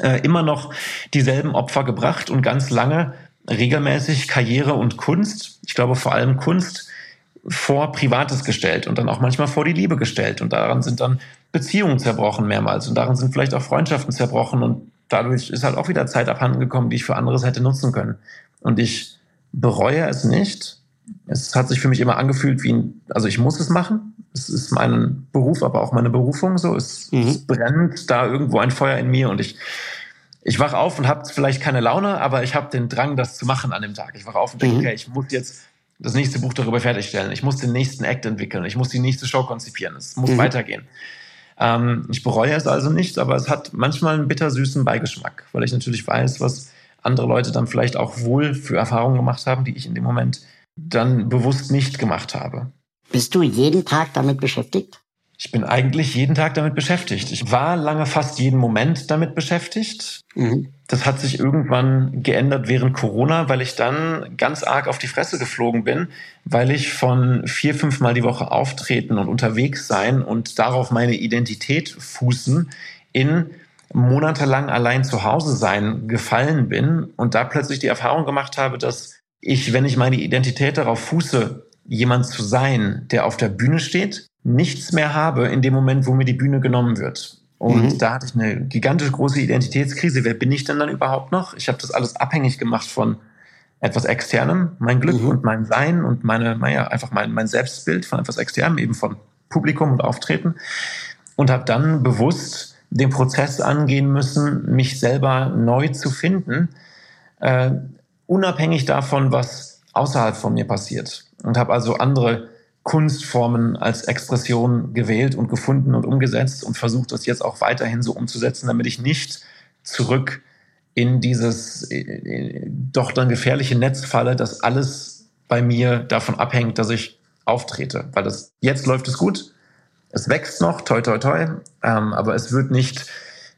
äh, immer noch dieselben Opfer gebracht und ganz lange regelmäßig Karriere und Kunst, ich glaube vor allem Kunst, vor Privates gestellt und dann auch manchmal vor die Liebe gestellt. Und daran sind dann Beziehungen zerbrochen mehrmals und daran sind vielleicht auch Freundschaften zerbrochen und dadurch ist halt auch wieder Zeit abhanden gekommen, die ich für anderes hätte nutzen können. Und ich bereue es nicht. Es hat sich für mich immer angefühlt wie ein, also ich muss es machen. Es ist mein Beruf, aber auch meine Berufung so. Es, mhm. es brennt da irgendwo ein Feuer in mir und ich, ich wach auf und habe vielleicht keine Laune, aber ich habe den Drang, das zu machen an dem Tag. Ich wach auf und denke, mhm. okay, ich muss jetzt das nächste Buch darüber fertigstellen. Ich muss den nächsten Act entwickeln. Ich muss die nächste Show konzipieren. Es muss mhm. weitergehen. Ähm, ich bereue es also nicht, aber es hat manchmal einen bittersüßen Beigeschmack, weil ich natürlich weiß, was andere Leute dann vielleicht auch wohl für Erfahrungen gemacht haben, die ich in dem Moment dann bewusst nicht gemacht habe. Bist du jeden Tag damit beschäftigt? Ich bin eigentlich jeden Tag damit beschäftigt. Ich war lange fast jeden Moment damit beschäftigt. Mhm. Das hat sich irgendwann geändert während Corona, weil ich dann ganz arg auf die Fresse geflogen bin, weil ich von vier, fünf Mal die Woche auftreten und unterwegs sein und darauf meine Identität fußen in monatelang allein zu Hause sein gefallen bin und da plötzlich die Erfahrung gemacht habe, dass ich, wenn ich meine Identität darauf fuße, jemand zu sein, der auf der Bühne steht, nichts mehr habe in dem Moment, wo mir die Bühne genommen wird. Und mhm. da hatte ich eine gigantisch große Identitätskrise. Wer bin ich denn dann überhaupt noch? Ich habe das alles abhängig gemacht von etwas Externem, mein Glück mhm. und mein Sein und meine, naja, einfach mein, mein Selbstbild von etwas Externem, eben von Publikum und Auftreten. Und habe dann bewusst den Prozess angehen müssen, mich selber neu zu finden, äh, unabhängig davon, was außerhalb von mir passiert. Und habe also andere Kunstformen als Expression gewählt und gefunden und umgesetzt und versucht das jetzt auch weiterhin so umzusetzen, damit ich nicht zurück in dieses äh, äh, doch dann gefährliche Netz falle, dass alles bei mir davon abhängt, dass ich auftrete. Weil das jetzt läuft es gut, es wächst noch, toi, toi, toi, ähm, aber es wird nicht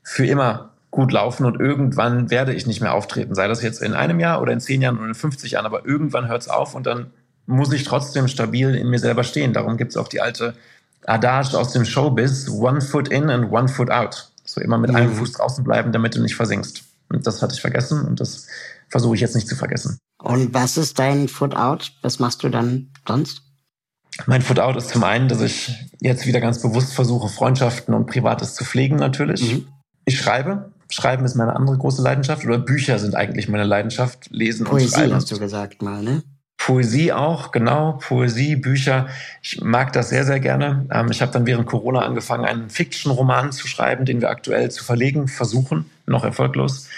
für immer gut laufen und irgendwann werde ich nicht mehr auftreten, sei das jetzt in einem Jahr oder in zehn Jahren oder in 50 Jahren, aber irgendwann hört es auf und dann muss ich trotzdem stabil in mir selber stehen. Darum gibt es auch die alte Adage aus dem Showbiz, one foot in and one foot out. So immer mit mhm. einem Fuß draußen bleiben, damit du nicht versinkst. Und das hatte ich vergessen und das versuche ich jetzt nicht zu vergessen. Und was ist dein Foot out? Was machst du dann sonst? Mein Foot-out ist zum einen, dass ich jetzt wieder ganz bewusst versuche, Freundschaften und Privates zu pflegen natürlich. Mhm. Ich schreibe. Schreiben ist meine andere große Leidenschaft oder Bücher sind eigentlich meine Leidenschaft. Lesen Poesie und Schreiben. hast du gesagt mal, ne? Poesie auch, genau. Poesie, Bücher. Ich mag das sehr, sehr gerne. Ähm, ich habe dann während Corona angefangen, einen Fiction-Roman zu schreiben, den wir aktuell zu verlegen versuchen, noch erfolglos,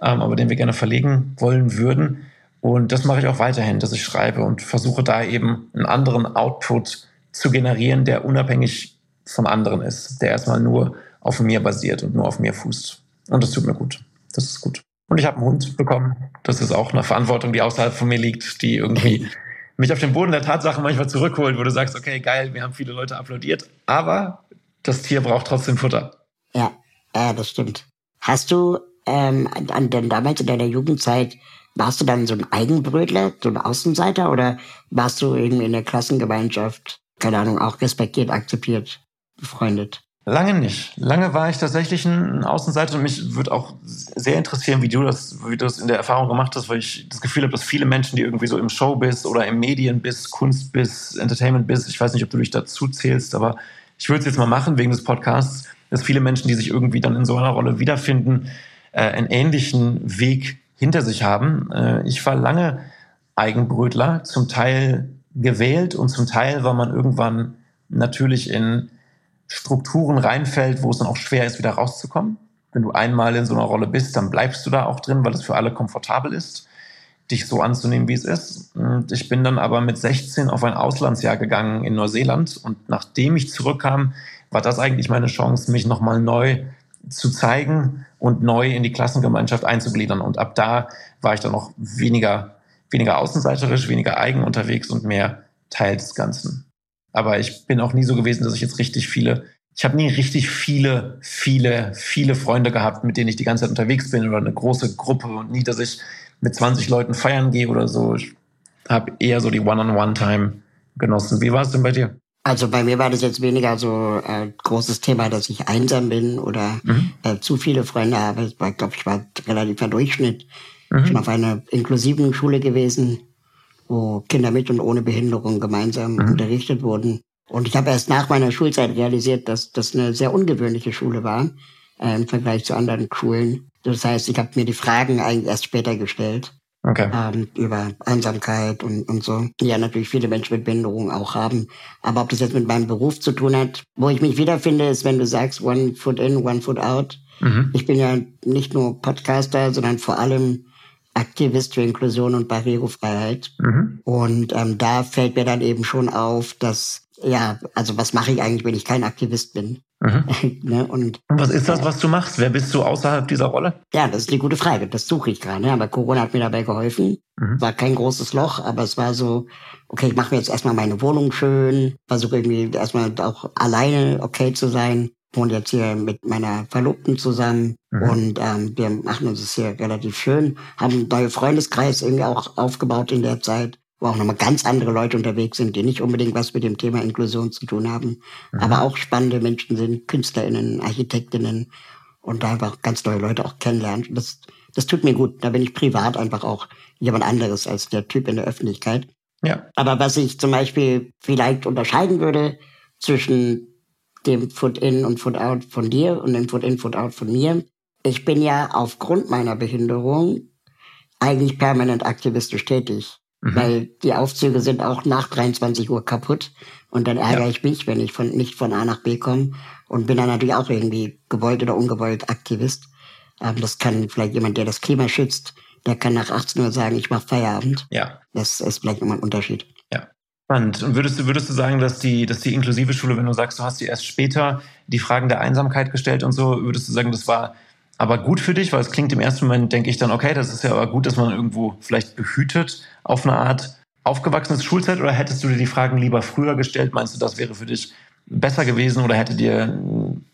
ähm, aber den wir gerne verlegen wollen würden. Und das mache ich auch weiterhin, dass ich schreibe und versuche da eben einen anderen Output zu generieren, der unabhängig von anderen ist, der erstmal nur auf mir basiert und nur auf mir fußt. Und das tut mir gut. Das ist gut. Und ich habe einen Hund bekommen. Das ist auch eine Verantwortung, die außerhalb von mir liegt, die irgendwie *laughs* mich auf den Boden der Tatsache manchmal zurückholt, wo du sagst, okay, geil, wir haben viele Leute applaudiert, aber das Tier braucht trotzdem Futter. Ja, ja das stimmt. Hast du ähm, an, an damals in deiner Jugendzeit warst du dann so ein Eigenbrötler, so ein Außenseiter oder warst du irgendwie in der Klassengemeinschaft, keine Ahnung, auch respektiert, akzeptiert, befreundet? Lange nicht. Lange war ich tatsächlich ein Außenseiter und mich würde auch sehr interessieren, wie du das, wie du das in der Erfahrung gemacht hast, weil ich das Gefühl habe, dass viele Menschen, die irgendwie so im Showbiz oder im Medienbiz, Kunstbiz, Entertainmentbiz, ich weiß nicht, ob du dich dazu zählst, aber ich würde es jetzt mal machen wegen des Podcasts, dass viele Menschen, die sich irgendwie dann in so einer Rolle wiederfinden, äh, einen ähnlichen Weg hinter sich haben. Äh, ich war lange Eigenbrötler, zum Teil gewählt und zum Teil war man irgendwann natürlich in Strukturen reinfällt, wo es dann auch schwer ist, wieder rauszukommen. Wenn du einmal in so einer Rolle bist, dann bleibst du da auch drin, weil es für alle komfortabel ist, dich so anzunehmen, wie es ist. Und ich bin dann aber mit 16 auf ein Auslandsjahr gegangen in Neuseeland und nachdem ich zurückkam, war das eigentlich meine Chance, mich nochmal neu zu zeigen und neu in die Klassengemeinschaft einzugliedern. Und ab da war ich dann noch weniger, weniger außenseiterisch, weniger eigen unterwegs und mehr Teil des Ganzen. Aber ich bin auch nie so gewesen, dass ich jetzt richtig viele, ich habe nie richtig viele, viele, viele Freunde gehabt, mit denen ich die ganze Zeit unterwegs bin oder eine große Gruppe und nie, dass ich mit 20 Leuten feiern gehe oder so. Ich habe eher so die One-on-One-Time genossen. Wie war es denn bei dir? Also bei mir war das jetzt weniger so ein äh, großes Thema, dass ich einsam bin oder mhm. äh, zu viele Freunde habe. Ich glaube, ich war relativer Durchschnitt. Mhm. Ich bin auf einer inklusiven Schule gewesen wo Kinder mit und ohne Behinderung gemeinsam mhm. unterrichtet wurden. Und ich habe erst nach meiner Schulzeit realisiert, dass das eine sehr ungewöhnliche Schule war äh, im Vergleich zu anderen Schulen. Das heißt, ich habe mir die Fragen eigentlich erst später gestellt. Okay. Ähm, über Einsamkeit und, und so. Ja, natürlich viele Menschen mit Behinderung auch haben. Aber ob das jetzt mit meinem Beruf zu tun hat, wo ich mich wiederfinde, ist, wenn du sagst, one foot in, one foot out. Mhm. Ich bin ja nicht nur Podcaster, sondern vor allem Aktivist für Inklusion und Barrierefreiheit. Mhm. Und ähm, da fällt mir dann eben schon auf, dass, ja, also was mache ich eigentlich, wenn ich kein Aktivist bin? Mhm. *laughs* ne? und, und, was ist das, was du machst? Wer bist du außerhalb dieser Rolle? Ja, das ist eine gute Frage. Das suche ich gerade. Aber Corona hat mir dabei geholfen. Mhm. War kein großes Loch, aber es war so, okay, ich mache mir jetzt erstmal meine Wohnung schön, versuche irgendwie erstmal auch alleine okay zu sein wohne jetzt hier mit meiner Verlobten zusammen mhm. und ähm, wir machen uns das hier relativ schön, haben einen neuen Freundeskreis irgendwie auch aufgebaut in der Zeit, wo auch nochmal ganz andere Leute unterwegs sind, die nicht unbedingt was mit dem Thema Inklusion zu tun haben, mhm. aber auch spannende Menschen sind, KünstlerInnen, Architektinnen und da einfach ganz neue Leute auch kennenlernen. Das, das tut mir gut. Da bin ich privat einfach auch jemand anderes als der Typ in der Öffentlichkeit. Ja. Aber was ich zum Beispiel vielleicht unterscheiden würde zwischen dem Foot-In und Foot-Out von dir und dem Foot-In, Foot-Out von mir. Ich bin ja aufgrund meiner Behinderung eigentlich permanent aktivistisch tätig. Mhm. Weil die Aufzüge sind auch nach 23 Uhr kaputt. Und dann ärgere ja. ich mich, wenn ich von, nicht von A nach B komme. Und bin dann natürlich auch irgendwie gewollt oder ungewollt Aktivist. Ähm, das kann vielleicht jemand, der das Klima schützt, der kann nach 18 Uhr sagen, ich mache Feierabend. Ja. Das ist vielleicht nochmal ein Unterschied. Spannend. Und würdest du, würdest du sagen, dass die, dass die inklusive Schule, wenn du sagst, du hast dir erst später die Fragen der Einsamkeit gestellt und so, würdest du sagen, das war aber gut für dich? Weil es klingt im ersten Moment, denke ich dann, okay, das ist ja aber gut, dass man irgendwo vielleicht behütet auf eine Art aufgewachsenes Schulzeit oder hättest du dir die Fragen lieber früher gestellt? Meinst du, das wäre für dich besser gewesen oder hätte dir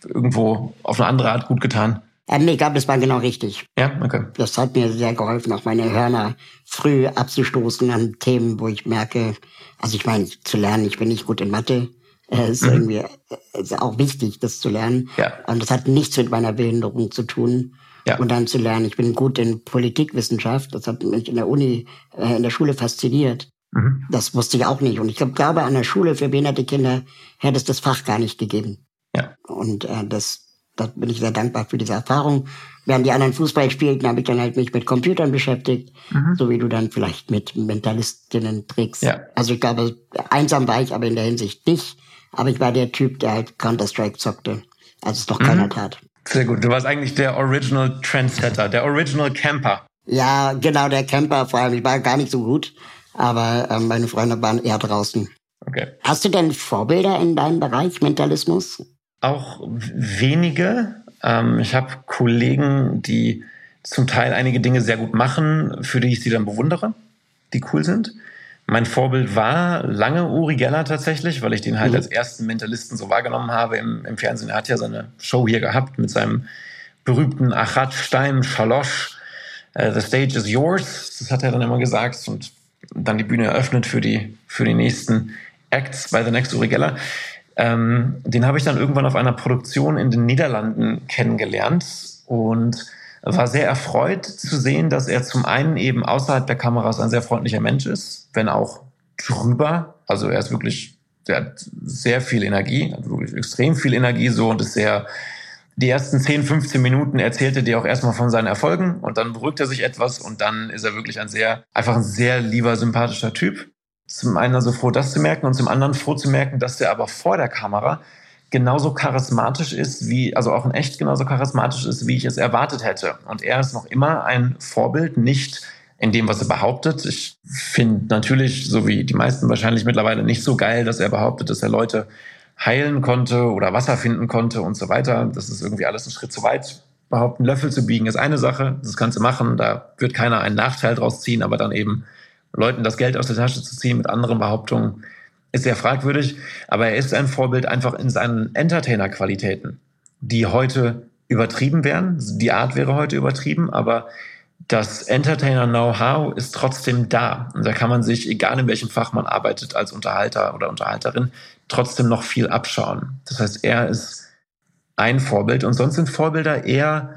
irgendwo auf eine andere Art gut getan? Ähm, nee, ich glaube, das war genau richtig. Ja, okay. Das hat mir sehr geholfen, auch meine Hörner früh abzustoßen an Themen, wo ich merke, also ich meine, zu lernen, ich bin nicht gut in Mathe. Es ist mhm. irgendwie äh, ist auch wichtig, das zu lernen. Ja. Und das hat nichts mit meiner Behinderung zu tun. Ja. Und dann zu lernen, ich bin gut in Politikwissenschaft. Das hat mich in der Uni, äh, in der Schule fasziniert. Mhm. Das wusste ich auch nicht. Und ich glaube, an der Schule für behinderte Kinder hätte es das Fach gar nicht gegeben. Ja. Und äh, das, da bin ich sehr dankbar für diese Erfahrung. Während die anderen Fußball spielten, habe ich dann halt mich mit Computern beschäftigt, mhm. so wie du dann vielleicht mit Mentalistinnen-Tricks. Ja. Also ich glaube, einsam war ich aber in der Hinsicht nicht. Aber ich war der Typ, der halt Counter-Strike zockte, als es doch mhm. keiner tat. Sehr gut. Du warst eigentlich der Original Trendsetter, der Original Camper. Ja, genau, der Camper vor allem. Ich war gar nicht so gut, aber ähm, meine Freunde waren eher draußen. Okay. Hast du denn Vorbilder in deinem Bereich Mentalismus? Auch wenige. Ähm, ich habe Kollegen, die zum Teil einige Dinge sehr gut machen, für die ich sie dann bewundere, die cool sind. Mein Vorbild war lange Uri Geller tatsächlich, weil ich den halt mhm. als ersten Mentalisten so wahrgenommen habe im, im, Fernsehen. Er hat ja seine Show hier gehabt mit seinem berühmten Achat Stein Schalosch. Uh, the stage is yours. Das hat er dann immer gesagt und dann die Bühne eröffnet für die, für die nächsten Acts bei The Next Uri Geller. Ähm, den habe ich dann irgendwann auf einer Produktion in den Niederlanden kennengelernt und war sehr erfreut zu sehen, dass er zum einen eben außerhalb der Kameras ein sehr freundlicher Mensch ist, wenn auch drüber. Also er ist wirklich, der hat sehr viel Energie, also wirklich extrem viel Energie so und ist sehr, die ersten 10, 15 Minuten erzählt er dir auch erstmal von seinen Erfolgen und dann beruhigt er sich etwas und dann ist er wirklich ein sehr, einfach ein sehr lieber, sympathischer Typ. Zum einen also froh, das zu merken und zum anderen froh zu merken, dass der aber vor der Kamera genauso charismatisch ist, wie, also auch in echt genauso charismatisch ist, wie ich es erwartet hätte. Und er ist noch immer ein Vorbild, nicht in dem, was er behauptet. Ich finde natürlich, so wie die meisten wahrscheinlich mittlerweile, nicht so geil, dass er behauptet, dass er Leute heilen konnte oder Wasser finden konnte und so weiter. Das ist irgendwie alles ein Schritt zu weit. Behaupten, Löffel zu biegen ist eine Sache, das kannst du machen, da wird keiner einen Nachteil draus ziehen, aber dann eben Leuten das Geld aus der Tasche zu ziehen mit anderen Behauptungen ist sehr fragwürdig. Aber er ist ein Vorbild einfach in seinen Entertainer-Qualitäten, die heute übertrieben wären. Die Art wäre heute übertrieben, aber das Entertainer-Know-how ist trotzdem da. Und da kann man sich, egal in welchem Fach man arbeitet, als Unterhalter oder Unterhalterin, trotzdem noch viel abschauen. Das heißt, er ist ein Vorbild und sonst sind Vorbilder eher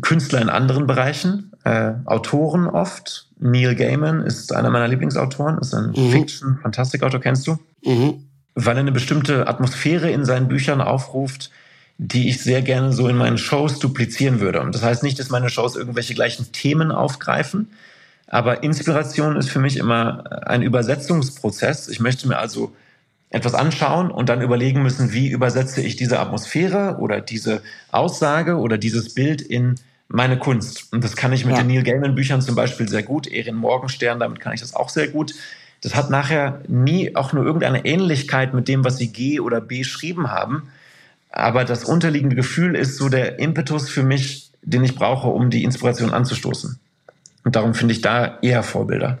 Künstler in anderen Bereichen, äh, Autoren oft. Neil Gaiman ist einer meiner Lieblingsautoren, ist ein mhm. Fiction-Fantastikautor, kennst du? Mhm. Weil er eine bestimmte Atmosphäre in seinen Büchern aufruft, die ich sehr gerne so in meinen Shows duplizieren würde. Und das heißt nicht, dass meine Shows irgendwelche gleichen Themen aufgreifen, aber Inspiration ist für mich immer ein Übersetzungsprozess. Ich möchte mir also etwas anschauen und dann überlegen müssen, wie übersetze ich diese Atmosphäre oder diese Aussage oder dieses Bild in meine Kunst. Und das kann ich mit ja. den Neil Gaiman Büchern zum Beispiel sehr gut. Erin Morgenstern, damit kann ich das auch sehr gut. Das hat nachher nie auch nur irgendeine Ähnlichkeit mit dem, was sie G oder B geschrieben haben. Aber das unterliegende Gefühl ist so der Impetus für mich, den ich brauche, um die Inspiration anzustoßen. Und darum finde ich da eher Vorbilder.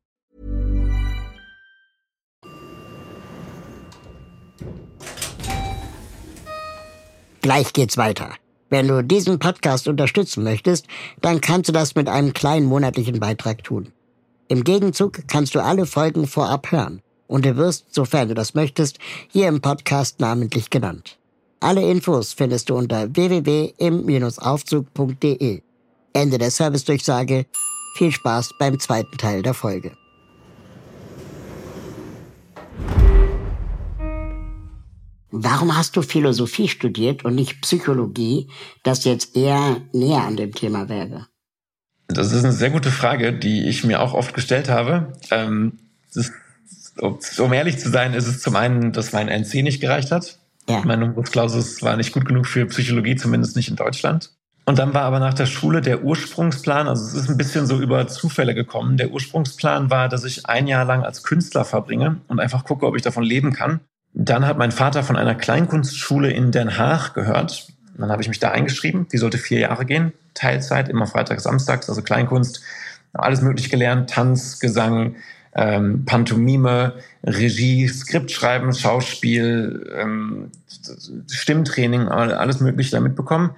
Gleich geht's weiter. Wenn du diesen Podcast unterstützen möchtest, dann kannst du das mit einem kleinen monatlichen Beitrag tun. Im Gegenzug kannst du alle Folgen vorab hören und du wirst, sofern du das möchtest, hier im Podcast namentlich genannt. Alle Infos findest du unter www.im-aufzug.de. Ende der Servicedurchsage. Viel Spaß beim zweiten Teil der Folge. Warum hast du Philosophie studiert und nicht Psychologie, das jetzt eher näher an dem Thema wäre? Das ist eine sehr gute Frage, die ich mir auch oft gestellt habe. Ähm, ist, um ehrlich zu sein, ist es zum einen, dass mein NC nicht gereicht hat. Ja. Mein Numerus Clausus war nicht gut genug für Psychologie, zumindest nicht in Deutschland. Und dann war aber nach der Schule der Ursprungsplan, also es ist ein bisschen so über Zufälle gekommen. Der Ursprungsplan war, dass ich ein Jahr lang als Künstler verbringe und einfach gucke, ob ich davon leben kann. Dann hat mein Vater von einer Kleinkunstschule in Den Haag gehört. Dann habe ich mich da eingeschrieben. Die sollte vier Jahre gehen, Teilzeit, immer Freitags, Samstags, also Kleinkunst. Alles möglich gelernt, Tanz, Gesang, ähm, Pantomime, Regie, Skriptschreiben, Schauspiel, ähm, Stimmtraining, alles Mögliche da mitbekommen.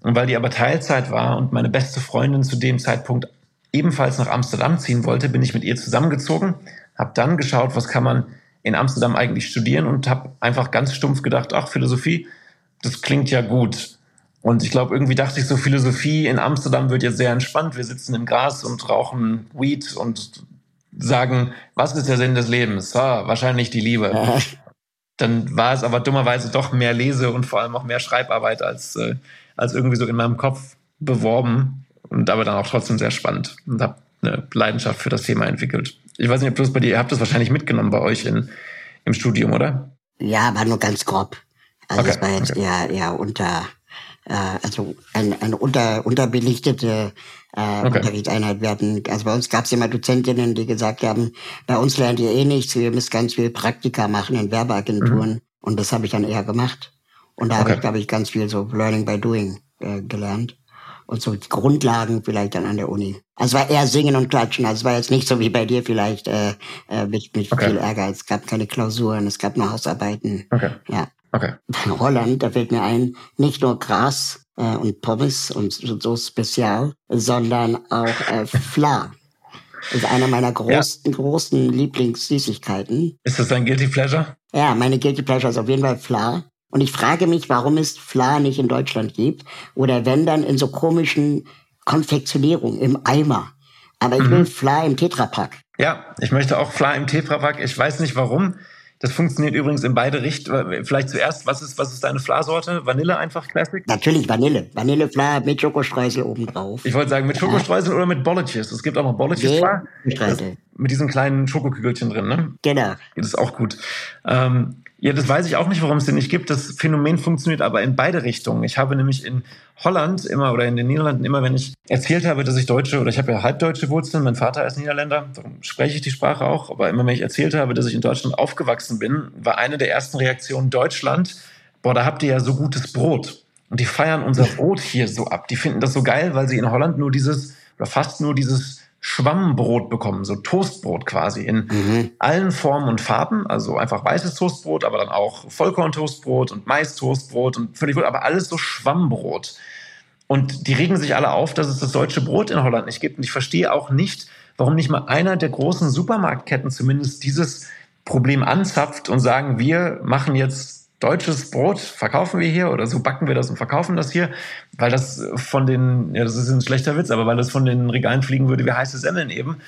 Und weil die aber Teilzeit war und meine beste Freundin zu dem Zeitpunkt ebenfalls nach Amsterdam ziehen wollte, bin ich mit ihr zusammengezogen, habe dann geschaut, was kann man in Amsterdam eigentlich studieren und habe einfach ganz stumpf gedacht, ach, Philosophie, das klingt ja gut. Und ich glaube, irgendwie dachte ich so, Philosophie in Amsterdam wird jetzt sehr entspannt. Wir sitzen im Gras und rauchen Weed und sagen, was ist der Sinn des Lebens? Ah, wahrscheinlich die Liebe. *laughs* Dann war es aber dummerweise doch mehr Lese und vor allem auch mehr Schreibarbeit als, äh, als irgendwie so in meinem Kopf beworben. Und aber dann auch trotzdem sehr spannend und habe eine Leidenschaft für das Thema entwickelt. Ich weiß nicht, ob du das bei dir, ihr habt das wahrscheinlich mitgenommen bei euch in, im Studium, oder? Ja, aber nur ganz grob. Also okay, es war jetzt okay. eher, eher unter, äh, also ein, eine unter, unterbelichtete äh, okay. Unterrichtseinheit. Wir hatten, also bei uns gab es immer Dozentinnen, die gesagt haben, bei uns lernt ihr eh nichts, wir müssen ganz viel Praktika machen in Werbeagenturen. Mhm. Und das habe ich dann eher gemacht. Und da okay. habe ich, glaube ich, ganz viel so Learning by Doing äh, gelernt. Und so die Grundlagen vielleicht dann an der Uni. Also es war eher Singen und Klatschen. Also es war jetzt nicht so wie bei dir vielleicht äh, äh, mit, mit okay. viel Ärger. Es gab keine Klausuren, es gab nur Hausarbeiten. Okay. Ja. Okay. In Holland, da fällt mir ein, nicht nur Gras äh, und Pommes und so, so spezial, sondern auch äh, *laughs* Fla. Das ist einer meiner großen, ja. großen Lieblingssüßigkeiten. Ist das dein Guilty Pleasure? Ja, meine Guilty Pleasure ist auf jeden Fall Fla. Und ich frage mich, warum es Fla nicht in Deutschland gibt. Oder wenn dann in so komischen Konfektionierungen im Eimer. Aber ich mhm. will Fla im Tetrapack. Ja, ich möchte auch Fla im Tetrapack. Ich weiß nicht warum. Das funktioniert übrigens in beide Richtungen. Vielleicht zuerst, was ist, was ist deine Fla-Sorte? Vanille einfach Classic? Natürlich Vanille. Vanille-Fla mit Schokostreusel obendrauf. Ich wollte sagen, mit Schokostreusel ja. oder mit Bolletjes. Es gibt auch noch Bolletjes-Fla. Mit diesen kleinen Schokokügelchen drin, ne? Genau. Das ist auch gut. Ähm, ja, das weiß ich auch nicht, warum es den nicht gibt. Das Phänomen funktioniert aber in beide Richtungen. Ich habe nämlich in Holland immer oder in den Niederlanden immer, wenn ich erzählt habe, dass ich Deutsche oder ich habe ja halbdeutsche Wurzeln, mein Vater ist Niederländer, darum spreche ich die Sprache auch, aber immer wenn ich erzählt habe, dass ich in Deutschland aufgewachsen bin, war eine der ersten Reaktionen Deutschland, boah, da habt ihr ja so gutes Brot. Und die feiern unser Brot hier so ab. Die finden das so geil, weil sie in Holland nur dieses oder fast nur dieses Schwammbrot bekommen, so Toastbrot quasi in mhm. allen Formen und Farben, also einfach weißes Toastbrot, aber dann auch Vollkorn-Toastbrot und Mais-Toastbrot und völlig gut, aber alles so Schwammbrot. Und die regen sich alle auf, dass es das deutsche Brot in Holland nicht gibt. Und ich verstehe auch nicht, warum nicht mal einer der großen Supermarktketten zumindest dieses Problem anzapft und sagen, wir machen jetzt deutsches Brot verkaufen wir hier oder so backen wir das und verkaufen das hier, weil das von den, ja, das ist ein schlechter Witz, aber weil das von den Regalen fliegen würde wie heiße Semmeln eben.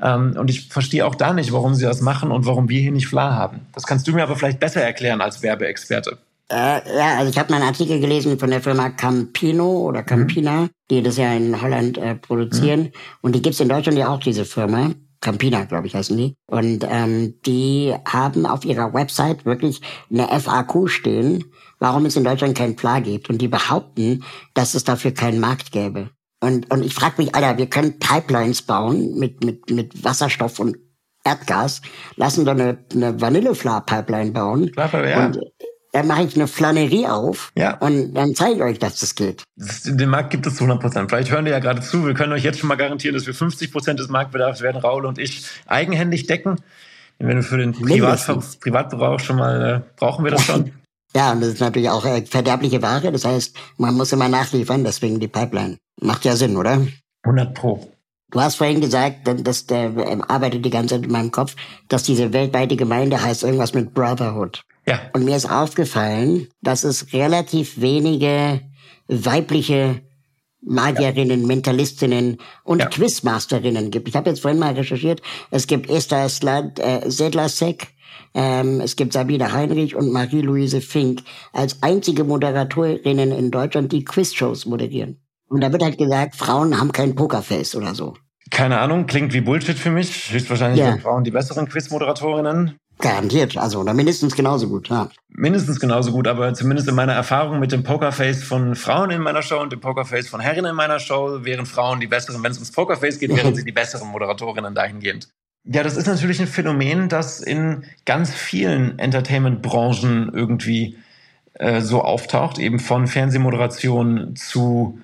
Ähm, und ich verstehe auch da nicht, warum sie das machen und warum wir hier nicht Fla haben. Das kannst du mir aber vielleicht besser erklären als Werbeexperte. Äh, ja, also ich habe mal einen Artikel gelesen von der Firma Campino oder Campina, mhm. die das ja in Holland äh, produzieren. Mhm. Und die gibt's in Deutschland ja auch, diese Firma. Campina, glaube ich, heißen die. Und ähm, die haben auf ihrer Website wirklich eine FAQ stehen, warum es in Deutschland kein Pla gibt. Und die behaupten, dass es dafür keinen Markt gäbe. Und, und ich frage mich, Alter, wir können Pipelines bauen mit, mit, mit Wasserstoff und Erdgas, lassen doch eine, eine Vanillefla-Pipeline bauen. Klar, ja. Und dann mache ich eine Flanerie auf ja. und dann zeige ich euch, dass das geht. Den Markt gibt es zu 100 Prozent. Vielleicht hören wir ja gerade zu. Wir können euch jetzt schon mal garantieren, dass wir 50 Prozent des Marktbedarfs werden Raul und ich eigenhändig decken. Wenn wir für den Privat Privatgebrauch schon mal äh, brauchen wir das schon. *laughs* Ja, und das ist natürlich auch äh, verderbliche Ware. Das heißt, man muss immer nachliefern, deswegen die Pipeline. Macht ja Sinn, oder? 100 Pro. Du hast vorhin gesagt, dass der ähm, arbeitet die ganze Zeit in meinem Kopf, dass diese weltweite Gemeinde heißt irgendwas mit Brotherhood. Ja. Und mir ist aufgefallen, dass es relativ wenige weibliche Magierinnen, ja. Mentalistinnen und ja. Quizmasterinnen gibt. Ich habe jetzt vorhin mal recherchiert, es gibt Esther Slad, äh, Sedlasek, ähm, es gibt Sabine Heinrich und Marie-Louise Fink als einzige Moderatorinnen in Deutschland, die Quizshows moderieren. Und da wird halt gesagt, Frauen haben kein Pokerface oder so. Keine Ahnung, klingt wie Bullshit für mich. Höchstwahrscheinlich ja. sind Frauen die besseren Quizmoderatorinnen. Garantiert, also oder mindestens genauso gut, ja. Mindestens genauso gut, aber zumindest in meiner Erfahrung mit dem Pokerface von Frauen in meiner Show und dem Pokerface von Herren in meiner Show wären Frauen die besseren, wenn es ums Pokerface geht, wären sie die besseren Moderatorinnen dahingehend. Ja, das ist natürlich ein Phänomen, das in ganz vielen Entertainment-Branchen irgendwie äh, so auftaucht, eben von Fernsehmoderation zu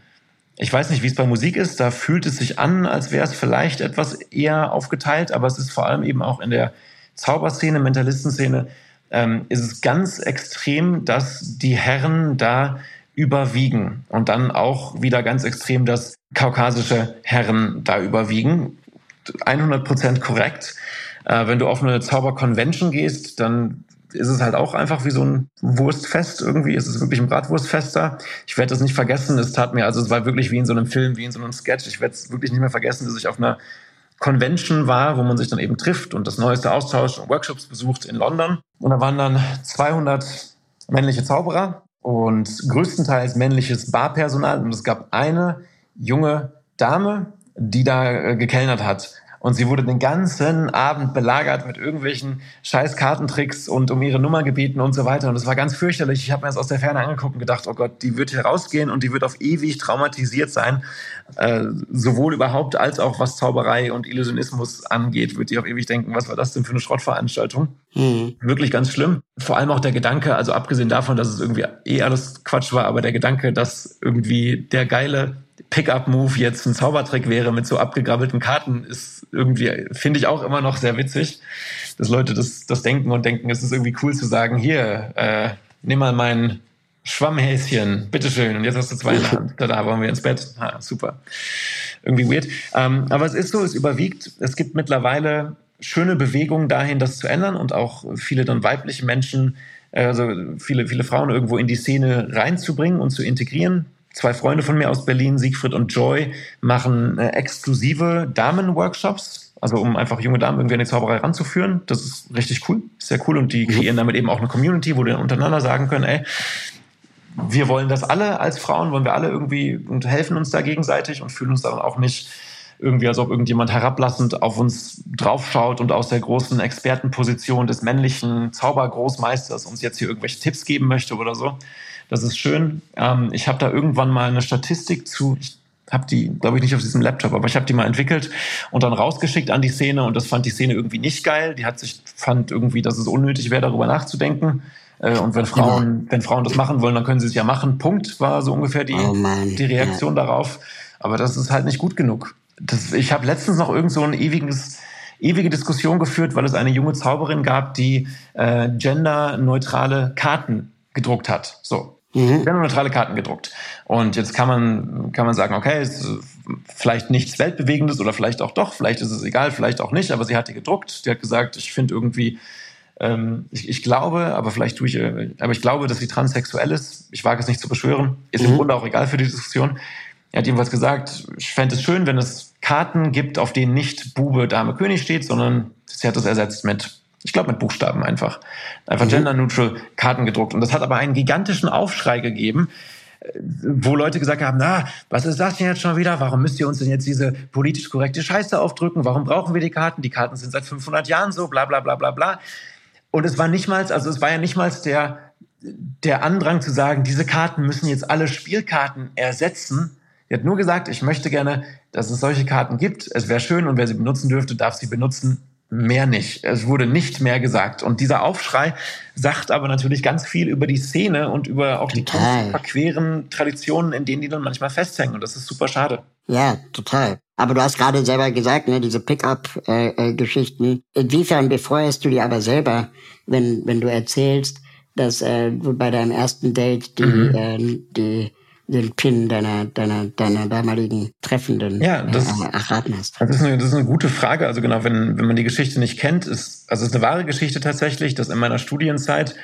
ich weiß nicht, wie es bei Musik ist, da fühlt es sich an, als wäre es vielleicht etwas eher aufgeteilt, aber es ist vor allem eben auch in der Zauberszene, Mentalistenszene, ähm, ist es ganz extrem, dass die Herren da überwiegen und dann auch wieder ganz extrem, dass kaukasische Herren da überwiegen. 100 Prozent korrekt. Äh, wenn du auf eine Zauberconvention gehst, dann ist es halt auch einfach wie so ein Wurstfest irgendwie. Es ist wirklich ein Bratwurstfest da. Ich werde das nicht vergessen. Es tat mir, also es war wirklich wie in so einem Film, wie in so einem Sketch. Ich werde es wirklich nicht mehr vergessen, dass ich auf einer Convention war, wo man sich dann eben trifft und das Neueste austauscht und Workshops besucht in London. Und da waren dann 200 männliche Zauberer und größtenteils männliches Barpersonal. Und es gab eine junge Dame, die da äh, gekellnert hat. Und sie wurde den ganzen Abend belagert mit irgendwelchen scheiß Kartentricks und um ihre Nummer gebeten und so weiter. Und es war ganz fürchterlich. Ich habe mir das aus der Ferne angeguckt und gedacht, oh Gott, die wird hier rausgehen und die wird auf ewig traumatisiert sein. Äh, sowohl überhaupt als auch was Zauberei und Illusionismus angeht, wird die auf ewig denken, was war das denn für eine Schrottveranstaltung? Mhm. Wirklich ganz schlimm. Vor allem auch der Gedanke, also abgesehen davon, dass es irgendwie eh alles Quatsch war, aber der Gedanke, dass irgendwie der geile Pickup-Move jetzt ein Zaubertrick wäre mit so abgegrabbelten Karten, ist irgendwie, finde ich auch immer noch sehr witzig, dass Leute das, das denken und denken, es ist irgendwie cool zu sagen, hier, äh, nimm mal mein Schwammhäschen, bitteschön, und jetzt hast du zwei in der Hand. Da wollen wir ins Bett. Ha, super. Irgendwie weird. Ähm, aber es ist so, es überwiegt. Es gibt mittlerweile schöne Bewegungen dahin, das zu ändern und auch viele dann weibliche Menschen, äh, also viele, viele Frauen irgendwo in die Szene reinzubringen und zu integrieren. Zwei Freunde von mir aus Berlin, Siegfried und Joy, machen äh, exklusive Damen-Workshops, also um einfach junge Damen irgendwie an die Zauberei ranzuführen. Das ist richtig cool, sehr cool und die mhm. kreieren damit eben auch eine Community, wo die untereinander sagen können, ey, wir wollen das alle als Frauen, wollen wir alle irgendwie und helfen uns da gegenseitig und fühlen uns dann auch nicht irgendwie, als ob irgendjemand herablassend auf uns draufschaut und aus der großen Expertenposition des männlichen Zaubergroßmeisters uns jetzt hier irgendwelche Tipps geben möchte oder so. Das ist schön. Ähm, ich habe da irgendwann mal eine Statistik zu, ich habe die, glaube ich, nicht auf diesem Laptop, aber ich habe die mal entwickelt und dann rausgeschickt an die Szene und das fand die Szene irgendwie nicht geil. Die hat sich, fand irgendwie, dass es unnötig wäre, darüber nachzudenken. Äh, und wenn Frauen, wenn Frauen das machen wollen, dann können sie es ja machen. Punkt war so ungefähr die, oh die Reaktion ja. darauf. Aber das ist halt nicht gut genug. Das, ich habe letztens noch irgend so ein ewiges ewige Diskussion geführt, weil es eine junge Zauberin gab, die äh, genderneutrale Karten gedruckt hat. So, mhm. genderneutrale Karten gedruckt. Und jetzt kann man kann man sagen, okay, ist vielleicht nichts weltbewegendes oder vielleicht auch doch, vielleicht ist es egal, vielleicht auch nicht. Aber sie hat die gedruckt. Die hat gesagt, ich finde irgendwie ähm, ich, ich, glaube, aber vielleicht tue ich, äh, aber ich glaube, dass sie transsexuell ist. Ich wage es nicht zu beschwören. Ist mhm. im Grunde auch egal für die Diskussion. Er hat jedenfalls gesagt, ich fände es schön, wenn es Karten gibt, auf denen nicht Bube, Dame, König steht, sondern sie hat das ersetzt mit, ich glaube, mit Buchstaben einfach. Einfach mhm. gender-neutral Karten gedruckt. Und das hat aber einen gigantischen Aufschrei gegeben, wo Leute gesagt haben, na, was ist das denn jetzt schon wieder? Warum müsst ihr uns denn jetzt diese politisch korrekte Scheiße aufdrücken? Warum brauchen wir die Karten? Die Karten sind seit 500 Jahren so, bla bla bla bla bla. Und es war nicht mal, also es war ja nicht mal der, der Andrang zu sagen, diese Karten müssen jetzt alle Spielkarten ersetzen. Er hat nur gesagt, ich möchte gerne, dass es solche Karten gibt. Es wäre schön und wer sie benutzen dürfte, darf sie benutzen. Mehr nicht. Es wurde nicht mehr gesagt. Und dieser Aufschrei sagt aber natürlich ganz viel über die Szene und über auch total. die verqueren Traditionen, in denen die dann manchmal festhängen. Und das ist super schade. Ja, total. Aber du hast gerade selber gesagt, ne, diese Pickup-Geschichten. Inwiefern befeuerst du die aber selber, wenn, wenn du erzählst, dass äh, du bei deinem ersten Date die, mhm. äh, die den Pin deiner, deiner, deiner damaligen Treffenden ja, das, äh, erraten hast? Das ist, eine, das ist eine gute Frage. Also genau, wenn, wenn man die Geschichte nicht kennt, ist, also es ist eine wahre Geschichte tatsächlich, dass in meiner Studienzeit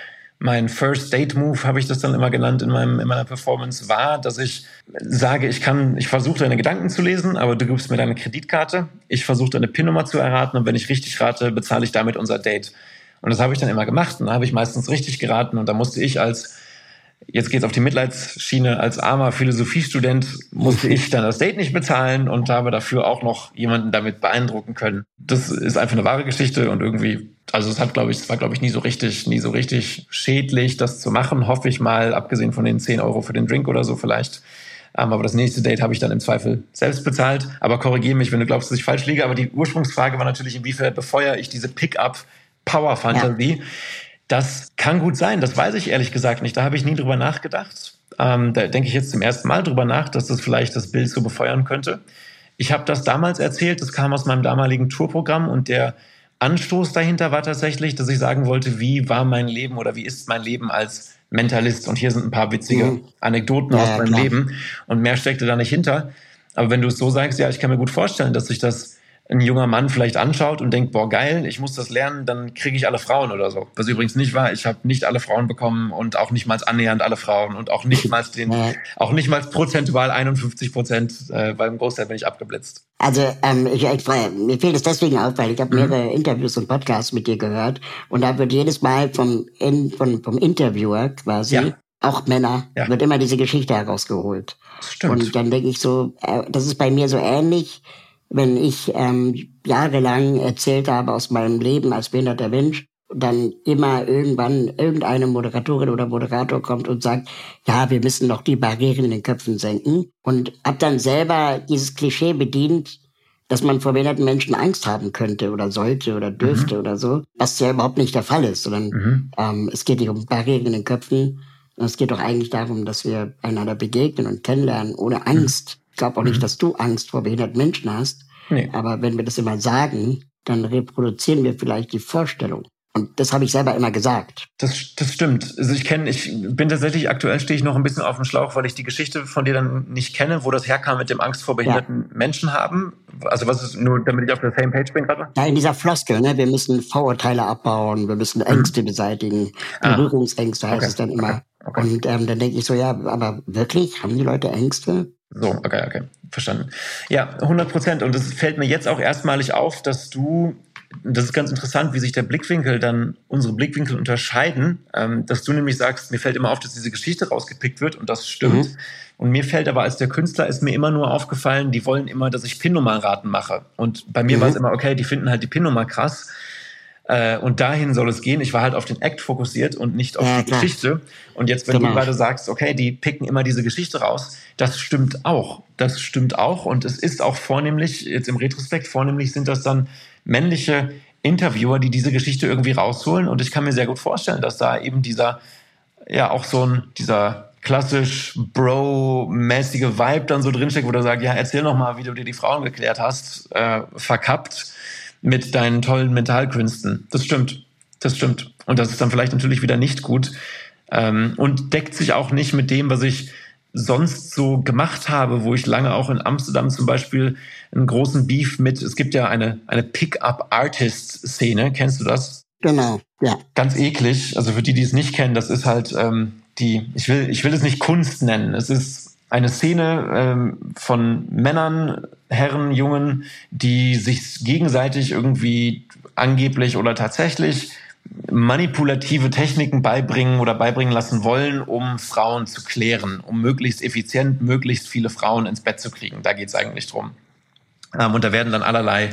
mein First Date Move, habe ich das dann immer genannt in, meinem, in meiner Performance, war, dass ich sage, ich kann, ich versuche deine Gedanken zu lesen, aber du gibst mir deine Kreditkarte. Ich versuche deine PIN-Nummer zu erraten und wenn ich richtig rate, bezahle ich damit unser Date. Und das habe ich dann immer gemacht und da habe ich meistens richtig geraten und da musste ich als Jetzt geht's auf die Mitleidsschiene. Als armer Philosophiestudent musste ich dann das Date nicht bezahlen und habe dafür auch noch jemanden damit beeindrucken können. Das ist einfach eine wahre Geschichte und irgendwie, also es hat, glaube ich, es war, glaube ich, nie so richtig, nie so richtig schädlich, das zu machen, hoffe ich mal, abgesehen von den 10 Euro für den Drink oder so vielleicht. Ähm, aber das nächste Date habe ich dann im Zweifel selbst bezahlt. Aber korrigiere mich, wenn du glaubst, dass ich falsch liege. Aber die Ursprungsfrage war natürlich, inwiefern befeuere ich diese Pick-up-Power-Fantasie? Ja das kann gut sein, das weiß ich ehrlich gesagt nicht. Da habe ich nie drüber nachgedacht. Ähm, da denke ich jetzt zum ersten Mal drüber nach, dass das vielleicht das Bild so befeuern könnte. Ich habe das damals erzählt, das kam aus meinem damaligen Tourprogramm und der Anstoß dahinter war tatsächlich, dass ich sagen wollte, wie war mein Leben oder wie ist mein Leben als Mentalist? Und hier sind ein paar witzige mhm. Anekdoten ja, aus meinem klar. Leben und mehr steckte da nicht hinter. Aber wenn du es so sagst, ja, ich kann mir gut vorstellen, dass sich das ein junger Mann vielleicht anschaut und denkt, boah, geil, ich muss das lernen, dann kriege ich alle Frauen oder so. Was übrigens nicht war, ich habe nicht alle Frauen bekommen und auch nicht mal annähernd alle Frauen und auch nicht mal den, auch nicht mal prozentual 51 Prozent, äh, weil im Großteil bin ich abgeblitzt. Also ähm, ich, ich, mir fehlt es deswegen auf, weil ich habe mhm. mehrere Interviews und Podcasts mit dir gehört und da wird jedes Mal vom, in, vom, vom Interviewer quasi ja. auch Männer, ja. wird immer diese Geschichte herausgeholt. Stimmt. Und dann denke ich so, äh, das ist bei mir so ähnlich wenn ich ähm, jahrelang erzählt habe aus meinem Leben als behinderter Mensch, dann immer irgendwann irgendeine Moderatorin oder Moderator kommt und sagt, ja, wir müssen doch die Barrieren in den Köpfen senken. Und hab dann selber dieses Klischee bedient, dass man vor behinderten Menschen Angst haben könnte oder sollte oder dürfte mhm. oder so, was ja überhaupt nicht der Fall ist, sondern mhm. ähm, es geht nicht um Barrieren in den Köpfen, sondern es geht doch eigentlich darum, dass wir einander begegnen und kennenlernen ohne Angst. Glaube auch nicht, mhm. dass du Angst vor behinderten Menschen hast. Nee. Aber wenn wir das immer sagen, dann reproduzieren wir vielleicht die Vorstellung. Und das habe ich selber immer gesagt. Das, das stimmt. Also ich kenne, ich bin tatsächlich aktuell stehe ich noch ein bisschen auf dem Schlauch, weil ich die Geschichte von dir dann nicht kenne, wo das herkam mit dem Angst vor behinderten ja. Menschen haben. Also was ist nur, damit ich auf der same page bin gerade? Ja, in dieser Floskel, ne? Wir müssen Vorurteile abbauen, wir müssen Ängste mhm. beseitigen, ah. Berührungsängste heißt okay. es dann immer. Okay. Und ähm, dann denke ich so, ja, aber wirklich, haben die Leute Ängste? So, okay, okay, verstanden. Ja, 100 Prozent. Und es fällt mir jetzt auch erstmalig auf, dass du das ist ganz interessant, wie sich der Blickwinkel dann, unsere Blickwinkel unterscheiden, ähm, dass du nämlich sagst, mir fällt immer auf, dass diese Geschichte rausgepickt wird und das stimmt. Mhm. Und mir fällt aber als der Künstler ist mir immer nur aufgefallen, die wollen immer, dass ich PIN-Nummer-Raten mache. Und bei mir mhm. war es immer, okay, die finden halt die PIN-Nummer krass. Äh, und dahin soll es gehen. Ich war halt auf den Act fokussiert und nicht auf ja, die klar. Geschichte. Und jetzt, wenn genau. du gerade sagst, okay, die picken immer diese Geschichte raus, das stimmt auch. Das stimmt auch. Und es ist auch vornehmlich, jetzt im Retrospekt, vornehmlich sind das dann männliche Interviewer, die diese Geschichte irgendwie rausholen. Und ich kann mir sehr gut vorstellen, dass da eben dieser, ja, auch so ein, dieser klassisch Bro-mäßige Vibe dann so drinsteckt, wo du sagst, ja, erzähl noch mal, wie du dir die Frauen geklärt hast, äh, verkappt mit deinen tollen Mentalkünsten. Das stimmt. Das stimmt. Und das ist dann vielleicht natürlich wieder nicht gut. Ähm, und deckt sich auch nicht mit dem, was ich sonst so gemacht habe, wo ich lange auch in Amsterdam zum Beispiel einen großen Beef mit, es gibt ja eine, eine Pick-up-Artist-Szene, kennst du das? Genau, ja. Ganz eklig, also für die, die es nicht kennen, das ist halt ähm, die, ich will, ich will es nicht Kunst nennen, es ist eine Szene ähm, von Männern, Herren, Jungen, die sich gegenseitig irgendwie angeblich oder tatsächlich manipulative Techniken beibringen oder beibringen lassen wollen, um Frauen zu klären, um möglichst effizient möglichst viele Frauen ins Bett zu kriegen. Da geht es eigentlich drum. Ähm, und da werden dann allerlei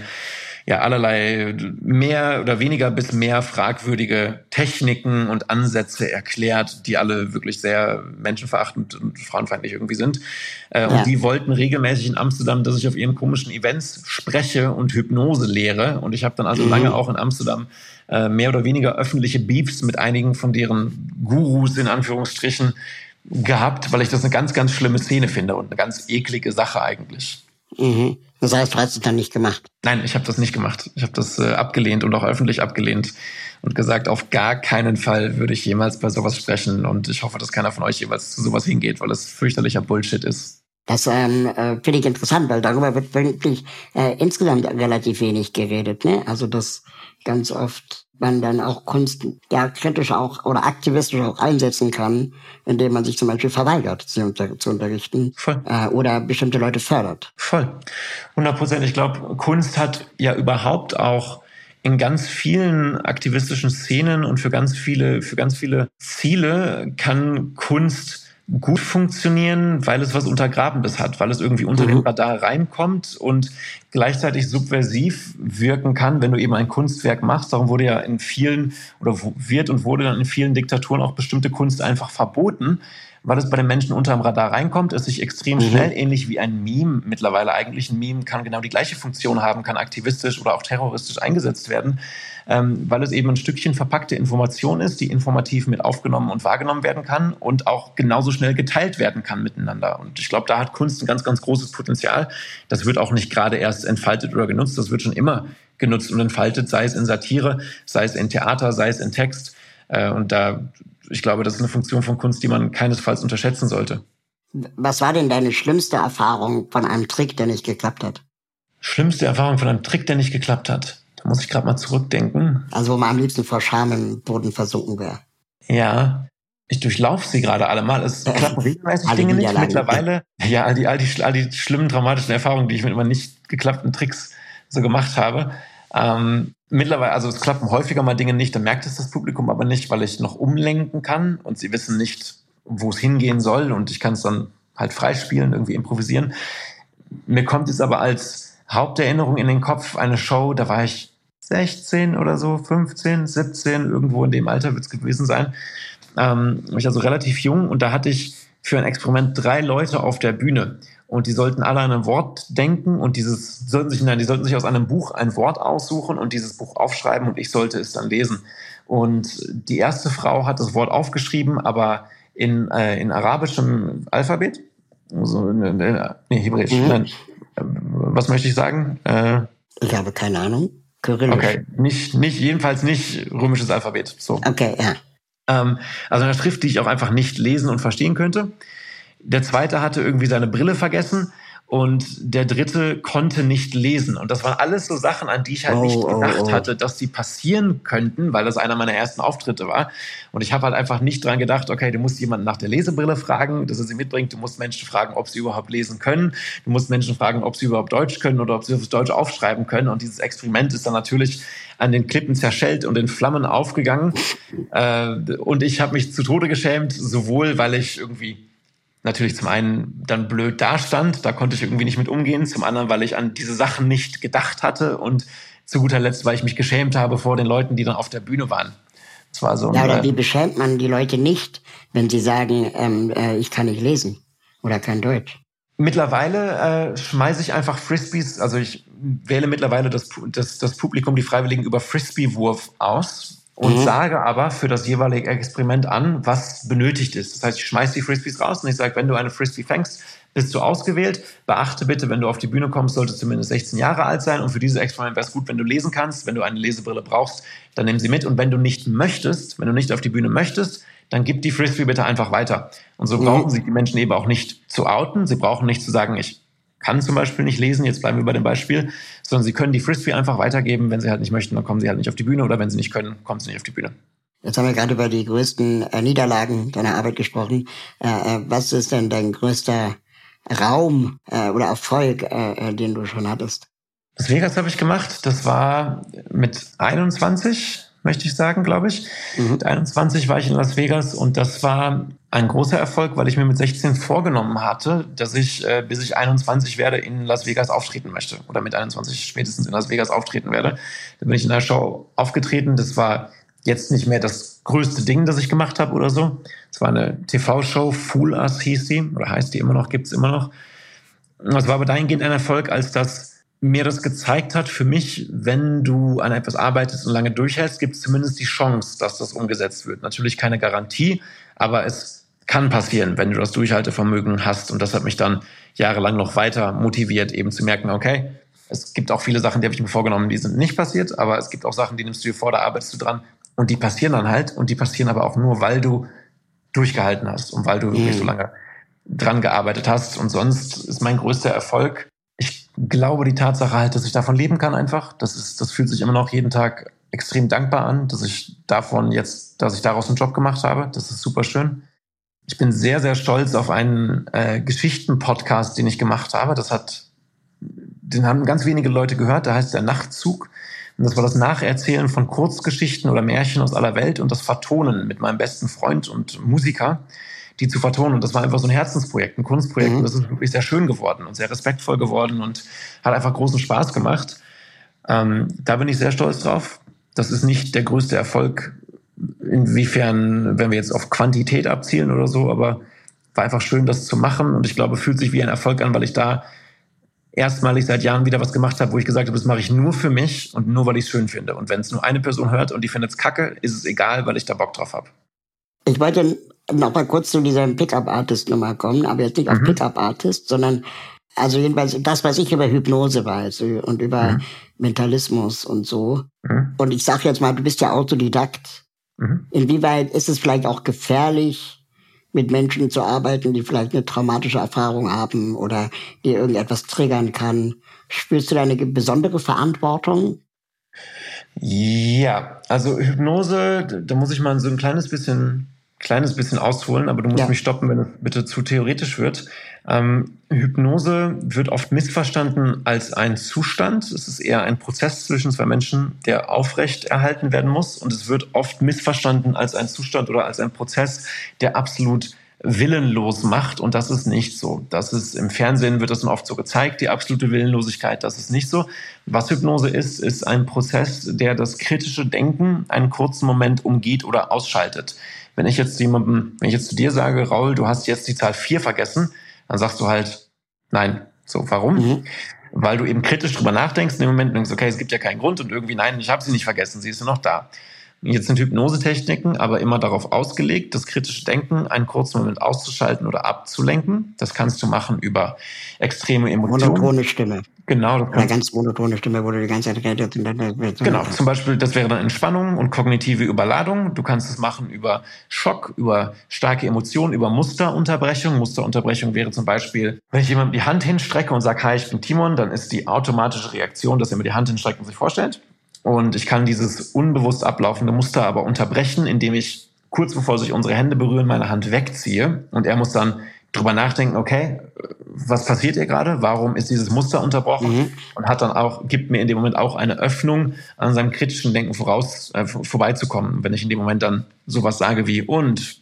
ja allerlei mehr oder weniger bis mehr fragwürdige Techniken und Ansätze erklärt, die alle wirklich sehr menschenverachtend und frauenfeindlich irgendwie sind. Äh, ja. Und die wollten regelmäßig in Amsterdam, dass ich auf ihren komischen Events spreche und Hypnose lehre. Und ich habe dann also mhm. lange auch in Amsterdam äh, mehr oder weniger öffentliche Beefs mit einigen von deren Gurus in Anführungsstrichen gehabt, weil ich das eine ganz, ganz schlimme Szene finde und eine ganz eklige Sache eigentlich. Mhm. Das heißt, du hast es dann nicht gemacht? Nein, ich habe das nicht gemacht. Ich habe das äh, abgelehnt und auch öffentlich abgelehnt und gesagt, auf gar keinen Fall würde ich jemals bei sowas sprechen. Und ich hoffe, dass keiner von euch jeweils zu sowas hingeht, weil es fürchterlicher Bullshit ist. Das ähm, äh, finde ich interessant, weil darüber wird wirklich äh, insgesamt relativ wenig geredet. Ne? Also das ganz oft man dann auch Kunst ja kritisch auch oder aktivistisch auch einsetzen kann, indem man sich zum Beispiel verweigert, sie unter, zu unterrichten Voll. Äh, oder bestimmte Leute fördert. Voll. 100 Prozent. Ich glaube, Kunst hat ja überhaupt auch in ganz vielen aktivistischen Szenen und für ganz viele, für ganz viele Ziele kann Kunst gut funktionieren, weil es was Untergrabendes hat, weil es irgendwie unter mhm. den Radar reinkommt und gleichzeitig subversiv wirken kann, wenn du eben ein Kunstwerk machst. Darum wurde ja in vielen oder wird und wurde dann in vielen Diktaturen auch bestimmte Kunst einfach verboten, weil es bei den Menschen unter dem Radar reinkommt, es sich extrem mhm. schnell, ähnlich wie ein Meme, mittlerweile eigentlich ein Meme kann genau die gleiche Funktion haben, kann aktivistisch oder auch terroristisch eingesetzt werden ähm, weil es eben ein Stückchen verpackte Information ist, die informativ mit aufgenommen und wahrgenommen werden kann und auch genauso schnell geteilt werden kann miteinander. Und ich glaube, da hat Kunst ein ganz, ganz großes Potenzial. Das wird auch nicht gerade erst entfaltet oder genutzt, das wird schon immer genutzt und entfaltet, sei es in Satire, sei es in Theater, sei es in Text. Äh, und da, ich glaube, das ist eine Funktion von Kunst, die man keinesfalls unterschätzen sollte. Was war denn deine schlimmste Erfahrung von einem Trick, der nicht geklappt hat? Schlimmste Erfahrung von einem Trick, der nicht geklappt hat? Muss ich gerade mal zurückdenken. Also wo man am liebsten vor Scham im Boden versunken wäre. Ja, ich durchlaufe sie gerade alle mal. Es klappen regelmäßig Dinge nicht. Mittlerweile, ja, all die, all, die, all die schlimmen, dramatischen Erfahrungen, die ich mit immer nicht geklappten Tricks so gemacht habe. Ähm, mittlerweile, also es klappen häufiger mal Dinge nicht, dann merkt es das Publikum aber nicht, weil ich noch umlenken kann und sie wissen nicht, wo es hingehen soll und ich kann es dann halt freispielen, irgendwie improvisieren. Mir kommt es aber als Haupterinnerung in den Kopf, eine Show, da war ich 16 oder so, 15, 17, irgendwo in dem Alter wird es gewesen sein. Ähm, ich also relativ jung und da hatte ich für ein Experiment drei Leute auf der Bühne und die sollten alle an ein Wort denken und dieses sollten sich nein, die sollten sich aus einem Buch ein Wort aussuchen und dieses Buch aufschreiben und ich sollte es dann lesen. Und die erste Frau hat das Wort aufgeschrieben, aber in, äh, in arabischem Alphabet So, ne, ne, nee, Hebräisch. Mhm. Nein. Was möchte ich sagen? Äh, ich habe keine Ahnung. Kyrillisch. Okay, nicht, nicht, jedenfalls nicht römisches Alphabet. So. Okay, ja. Ähm, also eine Schrift, die ich auch einfach nicht lesen und verstehen könnte. Der zweite hatte irgendwie seine Brille vergessen und der dritte konnte nicht lesen. Und das waren alles so Sachen, an die ich halt oh, nicht gedacht oh, oh. hatte, dass die passieren könnten, weil das einer meiner ersten Auftritte war. Und ich habe halt einfach nicht dran gedacht, okay, du musst jemanden nach der Lesebrille fragen, dass er sie mitbringt. Du musst Menschen fragen, ob sie überhaupt lesen können. Du musst Menschen fragen, ob sie überhaupt Deutsch können oder ob sie auf Deutsch aufschreiben können. Und dieses Experiment ist dann natürlich an den Klippen zerschellt und in Flammen aufgegangen. Äh, und ich habe mich zu Tode geschämt, sowohl weil ich irgendwie natürlich zum einen dann blöd dastand, da konnte ich irgendwie nicht mit umgehen, zum anderen, weil ich an diese Sachen nicht gedacht hatte und zu guter Letzt, weil ich mich geschämt habe vor den Leuten, die dann auf der Bühne waren. Das war so. Ja, oder wie beschämt man die Leute nicht, wenn sie sagen, ähm, äh, ich kann nicht lesen oder kein Deutsch? Mittlerweile äh, schmeiße ich einfach Frisbees, also ich wähle mittlerweile das, das, das Publikum, die Freiwilligen über Frisbee-Wurf aus, und mhm. sage aber für das jeweilige Experiment an, was benötigt ist. Das heißt, ich schmeiße die Frisbees raus und ich sage, wenn du eine Frisbee fängst, bist du ausgewählt. Beachte bitte, wenn du auf die Bühne kommst, solltest du mindestens 16 Jahre alt sein. Und für dieses Experiment wäre es gut, wenn du lesen kannst. Wenn du eine Lesebrille brauchst, dann nimm sie mit. Und wenn du nicht möchtest, wenn du nicht auf die Bühne möchtest, dann gib die Frisbee bitte einfach weiter. Und so mhm. brauchen sich die Menschen eben auch nicht zu outen. Sie brauchen nicht zu sagen, ich kann zum Beispiel nicht lesen, jetzt bleiben wir bei dem Beispiel, sondern sie können die Frisbee einfach weitergeben. Wenn sie halt nicht möchten, dann kommen sie halt nicht auf die Bühne oder wenn sie nicht können, kommen sie nicht auf die Bühne. Jetzt haben wir gerade über die größten äh, Niederlagen deiner Arbeit gesprochen. Äh, äh, was ist denn dein größter Raum äh, oder Erfolg, äh, äh, den du schon hattest? Las Vegas habe ich gemacht. Das war mit 21 möchte ich sagen, glaube ich. Mhm. Mit 21 war ich in Las Vegas und das war ein großer Erfolg, weil ich mir mit 16 vorgenommen hatte, dass ich, äh, bis ich 21 werde, in Las Vegas auftreten möchte. Oder mit 21 spätestens in Las Vegas auftreten werde. Da bin ich in der Show aufgetreten. Das war jetzt nicht mehr das größte Ding, das ich gemacht habe oder so. Es war eine TV-Show, Fool Us hieß die, oder heißt die immer noch, gibt es immer noch. Das war aber dahingehend ein Erfolg, als dass mir das gezeigt hat, für mich, wenn du an etwas arbeitest und lange durchhältst, gibt es zumindest die Chance, dass das umgesetzt wird. Natürlich keine Garantie, aber es kann passieren, wenn du das Durchhaltevermögen hast. Und das hat mich dann jahrelang noch weiter motiviert, eben zu merken, okay, es gibt auch viele Sachen, die habe ich mir vorgenommen, die sind nicht passiert, aber es gibt auch Sachen, die nimmst du dir vor, da arbeitest du dran und die passieren dann halt und die passieren aber auch nur, weil du durchgehalten hast und weil du wirklich mhm. so lange dran gearbeitet hast. Und sonst ist mein größter Erfolg, glaube die Tatsache halt, dass ich davon leben kann einfach. Das ist, das fühlt sich immer noch jeden Tag extrem dankbar an, dass ich davon jetzt, dass ich daraus einen Job gemacht habe. Das ist super schön. Ich bin sehr, sehr stolz auf einen äh, Geschichten-Podcast, den ich gemacht habe. Das hat, den haben ganz wenige Leute gehört. Der heißt der Nachtzug. Und das war das Nacherzählen von Kurzgeschichten oder Märchen aus aller Welt und das Vertonen mit meinem besten Freund und Musiker die zu vertonen. Und das war einfach so ein Herzensprojekt, ein Kunstprojekt. Mhm. Und das ist wirklich sehr schön geworden und sehr respektvoll geworden und hat einfach großen Spaß gemacht. Ähm, da bin ich sehr stolz drauf. Das ist nicht der größte Erfolg, inwiefern, wenn wir jetzt auf Quantität abzielen oder so, aber war einfach schön, das zu machen. Und ich glaube, fühlt sich wie ein Erfolg an, weil ich da erstmalig seit Jahren wieder was gemacht habe, wo ich gesagt habe, das mache ich nur für mich und nur, weil ich es schön finde. Und wenn es nur eine Person hört und die findet es kacke, ist es egal, weil ich da Bock drauf habe. Ich wollte noch mal kurz zu diesem Pickup-Artist nochmal kommen, aber jetzt nicht mhm. auf Pickup-Artist, sondern also jedenfalls das, was ich über Hypnose weiß und über mhm. Mentalismus und so. Mhm. Und ich sage jetzt mal, du bist ja Autodidakt. Mhm. Inwieweit ist es vielleicht auch gefährlich, mit Menschen zu arbeiten, die vielleicht eine traumatische Erfahrung haben oder die irgendetwas triggern kann? Spürst du da eine besondere Verantwortung? Ja, also Hypnose, da muss ich mal so ein kleines bisschen kleines bisschen ausholen, aber du musst ja. mich stoppen, wenn es bitte zu theoretisch wird. Ähm, Hypnose wird oft missverstanden als ein Zustand. Es ist eher ein Prozess zwischen zwei Menschen, der aufrecht erhalten werden muss. Und es wird oft missverstanden als ein Zustand oder als ein Prozess, der absolut willenlos macht. Und das ist nicht so. Das ist im Fernsehen wird das oft so gezeigt, die absolute Willenlosigkeit. Das ist nicht so. Was Hypnose ist, ist ein Prozess, der das kritische Denken einen kurzen Moment umgeht oder ausschaltet. Wenn ich jetzt jemandem, wenn ich jetzt zu dir sage, Raul, du hast jetzt die Zahl vier vergessen, dann sagst du halt, nein. So, warum? Mhm. Weil du eben kritisch drüber nachdenkst, in dem Moment denkst, okay, es gibt ja keinen Grund und irgendwie, nein, ich habe sie nicht vergessen, sie ist nur noch da. Jetzt sind Hypnosetechniken aber immer darauf ausgelegt, das kritische Denken einen kurzen Moment auszuschalten oder abzulenken. Das kannst du machen über extreme Emotionen. Monotone Stimme. Genau. Das Eine ganz monotone Stimme, wo du die ganze Zeit redest. Wird Genau, zum Beispiel, das wäre dann Entspannung und kognitive Überladung. Du kannst es machen über Schock, über starke Emotionen, über Musterunterbrechung. Musterunterbrechung wäre zum Beispiel, wenn ich jemandem die Hand hinstrecke und sage, hi, ich bin Timon, dann ist die automatische Reaktion, dass er mir die Hand hinstreckt und sich vorstellt. Und ich kann dieses unbewusst ablaufende Muster aber unterbrechen, indem ich kurz bevor sich unsere Hände berühren, meine Hand wegziehe. Und er muss dann drüber nachdenken, okay, was passiert hier gerade? Warum ist dieses Muster unterbrochen? Mhm. Und hat dann auch, gibt mir in dem Moment auch eine Öffnung, an seinem kritischen Denken voraus, äh, vorbeizukommen. Wenn ich in dem Moment dann sowas sage wie, und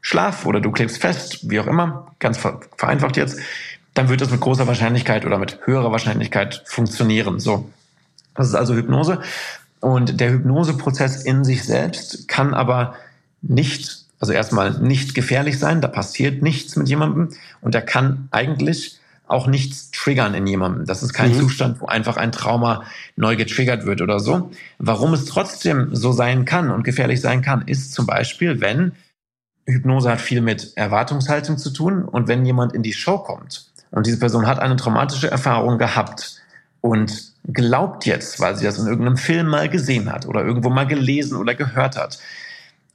Schlaf oder du klebst fest, wie auch immer, ganz vereinfacht jetzt, dann wird das mit großer Wahrscheinlichkeit oder mit höherer Wahrscheinlichkeit funktionieren. So. Das ist also Hypnose. Und der Hypnoseprozess in sich selbst kann aber nicht, also erstmal nicht gefährlich sein, da passiert nichts mit jemandem und er kann eigentlich auch nichts triggern in jemandem. Das ist kein mhm. Zustand, wo einfach ein Trauma neu getriggert wird oder so. Warum es trotzdem so sein kann und gefährlich sein kann, ist zum Beispiel, wenn Hypnose hat viel mit Erwartungshaltung zu tun und wenn jemand in die Show kommt und diese Person hat eine traumatische Erfahrung gehabt und glaubt jetzt, weil sie das in irgendeinem Film mal gesehen hat oder irgendwo mal gelesen oder gehört hat,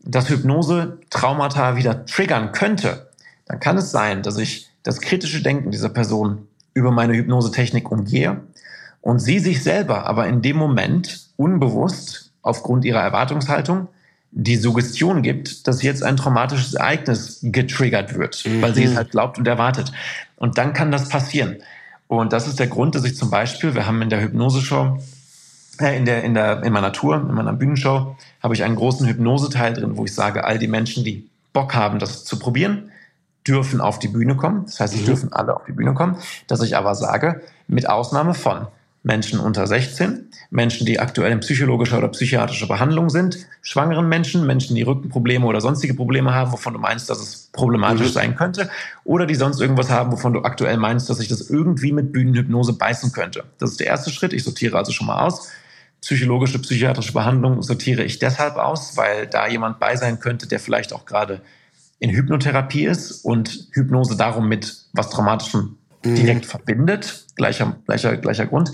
dass Hypnose Traumata wieder triggern könnte, dann kann es sein, dass ich das kritische Denken dieser Person über meine Hypnosetechnik umgehe und sie sich selber aber in dem Moment unbewusst aufgrund ihrer Erwartungshaltung die Suggestion gibt, dass jetzt ein traumatisches Ereignis getriggert wird, mhm. weil sie es mhm. halt glaubt und erwartet. Und dann kann das passieren. Und das ist der Grund, dass ich zum Beispiel, wir haben in der Hypnose-Show, äh, in, der, in, der, in meiner Tour, in meiner Bühnenshow, habe ich einen großen Hypnoseteil drin, wo ich sage, all die Menschen, die Bock haben, das zu probieren, dürfen auf die Bühne kommen. Das heißt, sie mhm. dürfen alle auf die Bühne kommen. Dass ich aber sage, mit Ausnahme von Menschen unter 16, Menschen, die aktuell in psychologischer oder psychiatrischer Behandlung sind, schwangeren Menschen, Menschen, die Rückenprobleme oder sonstige Probleme haben, wovon du meinst, dass es problematisch mhm. sein könnte, oder die sonst irgendwas haben, wovon du aktuell meinst, dass sich das irgendwie mit Bühnenhypnose beißen könnte. Das ist der erste Schritt. Ich sortiere also schon mal aus. Psychologische, psychiatrische Behandlung sortiere ich deshalb aus, weil da jemand bei sein könnte, der vielleicht auch gerade in Hypnotherapie ist und Hypnose darum mit was Traumatischem. Direkt mhm. verbindet. Gleicher, gleicher, gleicher Grund.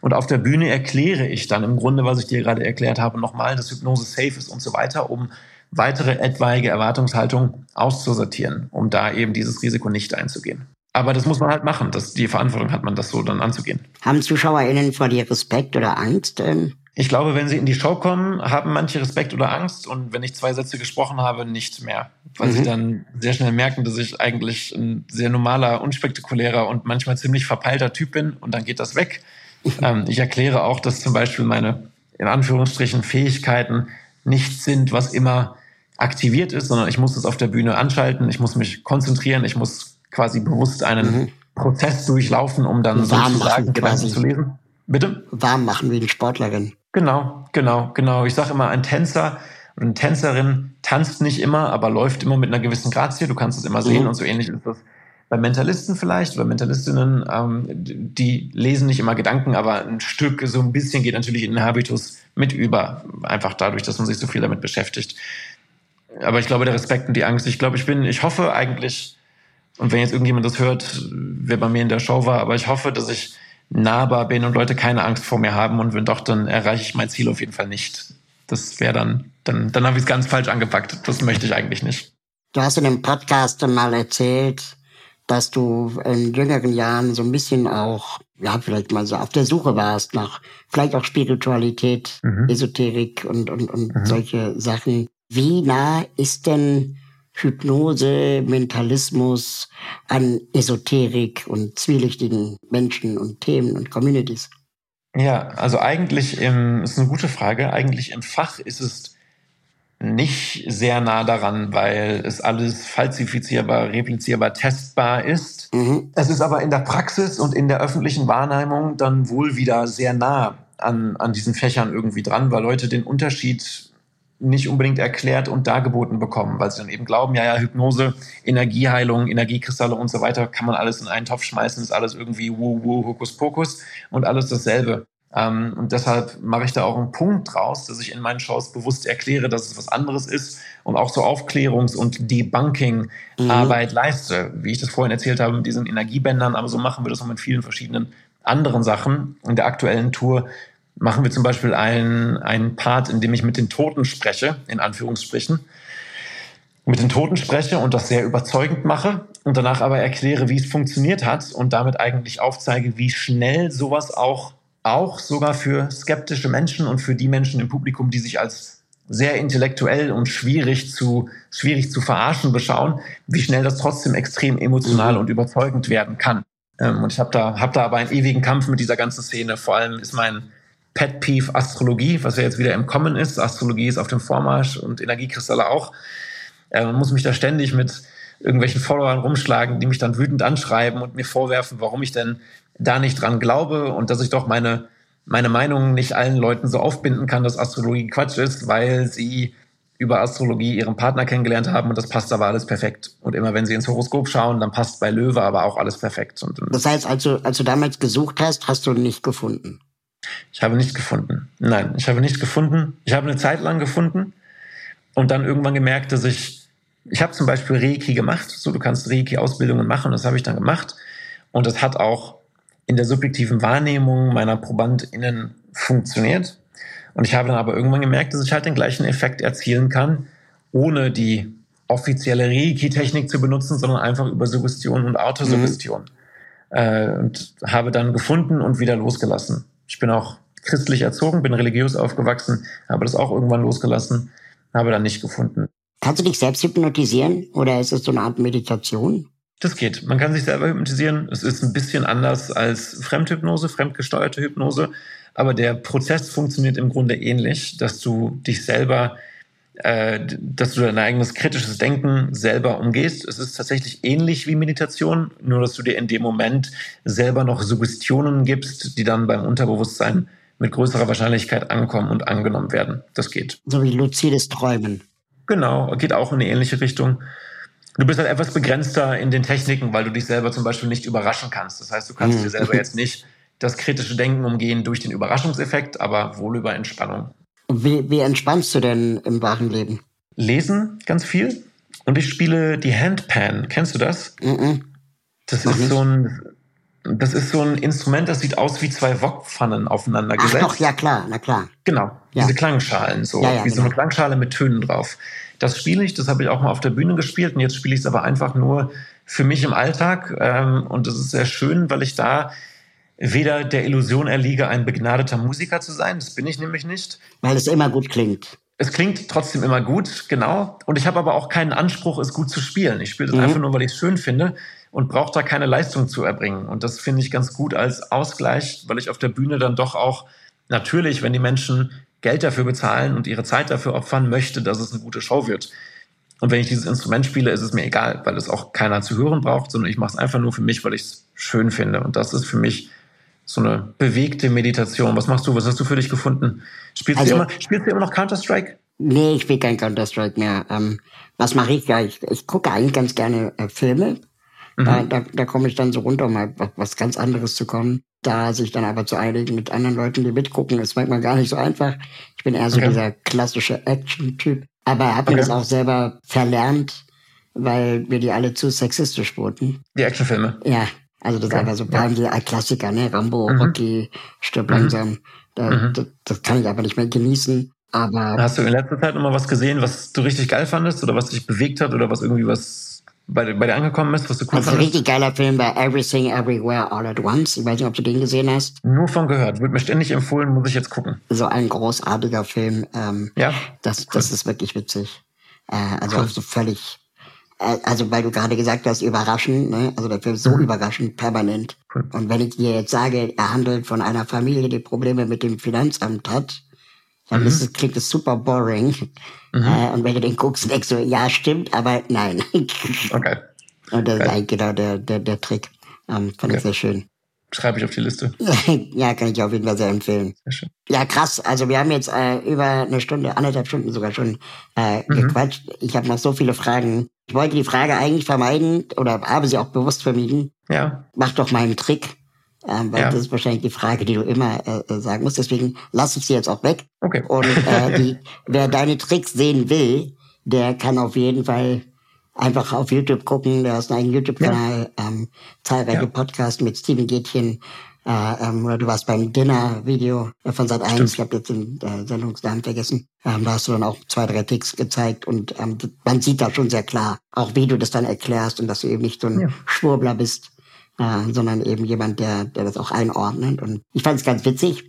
Und auf der Bühne erkläre ich dann im Grunde, was ich dir gerade erklärt habe, nochmal, dass Hypnose safe ist und so weiter, um weitere etwaige Erwartungshaltung auszusortieren, um da eben dieses Risiko nicht einzugehen. Aber das muss man halt machen. Das, die Verantwortung hat man, das so dann anzugehen. Haben ZuschauerInnen vor dir Respekt oder Angst? Ähm? Ich glaube, wenn sie in die Show kommen, haben manche Respekt oder Angst und wenn ich zwei Sätze gesprochen habe, nicht mehr. Weil mhm. sie dann sehr schnell merken, dass ich eigentlich ein sehr normaler, unspektakulärer und manchmal ziemlich verpeilter Typ bin und dann geht das weg. *laughs* ähm, ich erkläre auch, dass zum Beispiel meine, in Anführungsstrichen, Fähigkeiten nicht sind, was immer aktiviert ist, sondern ich muss es auf der Bühne anschalten, ich muss mich konzentrieren, ich muss quasi bewusst einen mhm. Prozess durchlaufen, um dann Warm sozusagen Gedanken zu lesen. Bitte? Warm machen wie die Sportlerin. Genau, genau, genau. Ich sage immer, ein Tänzer oder eine Tänzerin tanzt nicht immer, aber läuft immer mit einer gewissen Grazie. Du kannst es immer sehen mhm. und so ähnlich ist das bei Mentalisten vielleicht oder Mentalistinnen. Ähm, die lesen nicht immer Gedanken, aber ein Stück, so ein bisschen geht natürlich in den Habitus mit über. Einfach dadurch, dass man sich so viel damit beschäftigt. Aber ich glaube, der Respekt und die Angst, ich glaube, ich bin, ich hoffe eigentlich, und wenn jetzt irgendjemand das hört, wer bei mir in der Show war, aber ich hoffe, dass ich nahbar bin und Leute keine Angst vor mir haben und wenn doch, dann erreiche ich mein Ziel auf jeden Fall nicht. Das wäre dann, dann, dann habe ich es ganz falsch angepackt. Das möchte ich eigentlich nicht. Du hast in einem Podcast mal erzählt, dass du in jüngeren Jahren so ein bisschen auch, ja, vielleicht mal so auf der Suche warst nach vielleicht auch Spiritualität, mhm. Esoterik und, und, und mhm. solche Sachen. Wie nah ist denn Hypnose, Mentalismus, an Esoterik und zwielichtigen Menschen und Themen und Communities? Ja, also eigentlich im, ist eine gute Frage. Eigentlich im Fach ist es nicht sehr nah daran, weil es alles falsifizierbar, replizierbar, testbar ist. Mhm. Es ist aber in der Praxis und in der öffentlichen Wahrnehmung dann wohl wieder sehr nah an, an diesen Fächern irgendwie dran, weil Leute den Unterschied nicht unbedingt erklärt und dargeboten bekommen, weil sie dann eben glauben, ja, ja, Hypnose, Energieheilung, Energiekristalle und so weiter, kann man alles in einen Topf schmeißen, ist alles irgendwie wuh, wuh, Hokuspokus und alles dasselbe. Ähm, und deshalb mache ich da auch einen Punkt draus, dass ich in meinen Shows bewusst erkläre, dass es was anderes ist und auch so Aufklärungs- und Debunking-Arbeit mhm. leiste. Wie ich das vorhin erzählt habe mit diesen Energiebändern, aber so machen wir das auch mit vielen verschiedenen anderen Sachen. In der aktuellen Tour machen wir zum Beispiel einen, einen Part, in dem ich mit den Toten spreche, in Anführungsstrichen. Mit den Toten spreche und das sehr überzeugend mache und danach aber erkläre, wie es funktioniert hat und damit eigentlich aufzeige, wie schnell sowas auch, auch sogar für skeptische Menschen und für die Menschen im Publikum, die sich als sehr intellektuell und schwierig zu, schwierig zu verarschen beschauen, wie schnell das trotzdem extrem emotional und überzeugend werden kann. Ähm, und ich habe da, hab da aber einen ewigen Kampf mit dieser ganzen Szene. Vor allem ist mein, Pet Peeve Astrologie, was ja jetzt wieder im Kommen ist. Astrologie ist auf dem Vormarsch und Energiekristalle auch. Äh, man muss mich da ständig mit irgendwelchen Followern rumschlagen, die mich dann wütend anschreiben und mir vorwerfen, warum ich denn da nicht dran glaube und dass ich doch meine, meine Meinung nicht allen Leuten so aufbinden kann, dass Astrologie Quatsch ist, weil sie über Astrologie ihren Partner kennengelernt haben und das passt aber alles perfekt. Und immer wenn sie ins Horoskop schauen, dann passt bei Löwe aber auch alles perfekt. Und, das heißt, als du, als du damals gesucht hast, hast du nicht gefunden? Ich habe nichts gefunden. Nein, ich habe nichts gefunden. Ich habe eine Zeit lang gefunden und dann irgendwann gemerkt, dass ich, ich habe zum Beispiel Reiki gemacht. So, du kannst Reiki-Ausbildungen machen, das habe ich dann gemacht. Und das hat auch in der subjektiven Wahrnehmung meiner ProbandInnen funktioniert. Und ich habe dann aber irgendwann gemerkt, dass ich halt den gleichen Effekt erzielen kann, ohne die offizielle Reiki-Technik zu benutzen, sondern einfach über Suggestion und Autosuggestion. Mhm. Äh, und habe dann gefunden und wieder losgelassen. Ich bin auch christlich erzogen, bin religiös aufgewachsen, habe das auch irgendwann losgelassen, habe dann nicht gefunden. Kannst du dich selbst hypnotisieren oder ist es so eine Art Meditation? Das geht. Man kann sich selber hypnotisieren. Es ist ein bisschen anders als Fremdhypnose, fremdgesteuerte Hypnose. Aber der Prozess funktioniert im Grunde ähnlich, dass du dich selber, äh, dass du dein eigenes kritisches Denken selber umgehst. Es ist tatsächlich ähnlich wie Meditation, nur dass du dir in dem Moment selber noch Suggestionen gibst, die dann beim Unterbewusstsein mit größerer Wahrscheinlichkeit ankommen und angenommen werden. Das geht. So wie luzides Träumen. Genau, geht auch in eine ähnliche Richtung. Du bist halt etwas begrenzter in den Techniken, weil du dich selber zum Beispiel nicht überraschen kannst. Das heißt, du kannst mhm. dir selber jetzt nicht das kritische Denken umgehen durch den Überraschungseffekt, aber wohl über Entspannung. Wie, wie entspannst du denn im wahren Leben? Lesen ganz viel und ich spiele die Handpan. Kennst du das? Mhm. Das ist so ein das ist so ein Instrument, das sieht aus wie zwei Wokpfannen aufeinander gesetzt. Ach doch, ja klar, na klar. Genau, ja. diese Klangschalen, so ja, ja, wie genau. so eine genau. Klangschale mit Tönen drauf. Das spiele ich, das habe ich auch mal auf der Bühne gespielt und jetzt spiele ich es aber einfach nur für mich im Alltag ähm, und das ist sehr schön, weil ich da weder der Illusion erliege, ein begnadeter Musiker zu sein, das bin ich nämlich nicht. Weil es immer gut klingt. Es klingt trotzdem immer gut, genau. Und ich habe aber auch keinen Anspruch, es gut zu spielen. Ich spiele das mhm. einfach nur, weil ich es schön finde und brauche da keine Leistung zu erbringen. Und das finde ich ganz gut als Ausgleich, weil ich auf der Bühne dann doch auch natürlich, wenn die Menschen Geld dafür bezahlen und ihre Zeit dafür opfern, möchte, dass es eine gute Show wird. Und wenn ich dieses Instrument spiele, ist es mir egal, weil es auch keiner zu hören braucht, sondern ich mache es einfach nur für mich, weil ich es schön finde. Und das ist für mich so eine bewegte Meditation. Was machst du? Was hast du für dich gefunden? Spielst, also, du, immer, spielst du immer noch Counter-Strike? Nee, ich spiele kein Counter-Strike mehr. Ähm, was mache ich? Ja, ich, ich gucke eigentlich ganz gerne äh, Filme. Mhm. Da, da, da komme ich dann so runter, um mal was ganz anderes zu kommen. Da sich dann aber zu einigen mit anderen Leuten, die mitgucken, ist manchmal gar nicht so einfach. Ich bin eher so okay. dieser klassische Action-Typ. Aber habe okay. mir das auch selber verlernt, weil wir die alle zu sexistisch wurden. Die Actionfilme? Ja, also das okay. ist einfach so ja. die Klassiker, ne? Rambo, mhm. Rocky, stirb mhm. langsam. Da, mhm. das, das kann ich aber nicht mehr genießen. Aber Hast du in letzter Zeit noch mal was gesehen, was du richtig geil fandest oder was dich bewegt hat oder was irgendwie was bei, bei dir angekommen ist, was du cool also fandest? ein richtig geiler Film bei Everything Everywhere All at Once. Ich weiß nicht, ob du den gesehen hast. Nur von gehört. Wird mir ständig empfohlen, muss ich jetzt gucken. So ein großartiger Film. Ähm, ja. Das, cool. das ist wirklich witzig. Äh, also cool. so völlig, also weil du gerade gesagt hast, überraschend, ne? Also der Film ist so mhm. überraschend, permanent. Cool. Und wenn ich dir jetzt sage, er handelt von einer Familie, die Probleme mit dem Finanzamt hat, dann mhm. ist, klingt es super boring. Mhm. Äh, und wenn du den guckst, denkst du, ja, stimmt, aber nein. *laughs* Okay. Und das ist eigentlich genau der, der, der Trick. Ähm, fand okay. ich sehr schön. Schreibe ich auf die Liste. *laughs* ja, kann ich auf jeden Fall sehr empfehlen. Sehr schön. Ja, krass. Also wir haben jetzt äh, über eine Stunde, anderthalb Stunden sogar schon äh, mhm. gequatscht. Ich habe noch so viele Fragen. Ich wollte die Frage eigentlich vermeiden oder habe sie auch bewusst vermieden. Ja. Mach doch mal einen Trick ähm, weil Ja. das ist wahrscheinlich die Frage, die du immer äh, äh, sagen musst. Deswegen lass ich sie jetzt auch weg. Okay. Und äh, *laughs* die, wer deine Tricks sehen will, der kann auf jeden Fall einfach auf YouTube gucken. Du hast einen eigenen YouTube-Kanal, ähm, zahlreiche Ja. Podcasts mit Steven Gätchen. Äh, ähm, oder du warst beim Dinner-Video äh, von Sat 1, Stimmt. ich habe jetzt den äh, Sendungsnamen vergessen. Ähm, da hast du dann auch zwei, drei Tricks gezeigt und ähm, man sieht da schon sehr klar, auch wie du das dann erklärst und dass du eben nicht so ein Ja. Schwurbler bist, äh, sondern eben jemand, der, der das auch einordnet. Und ich fand es ganz witzig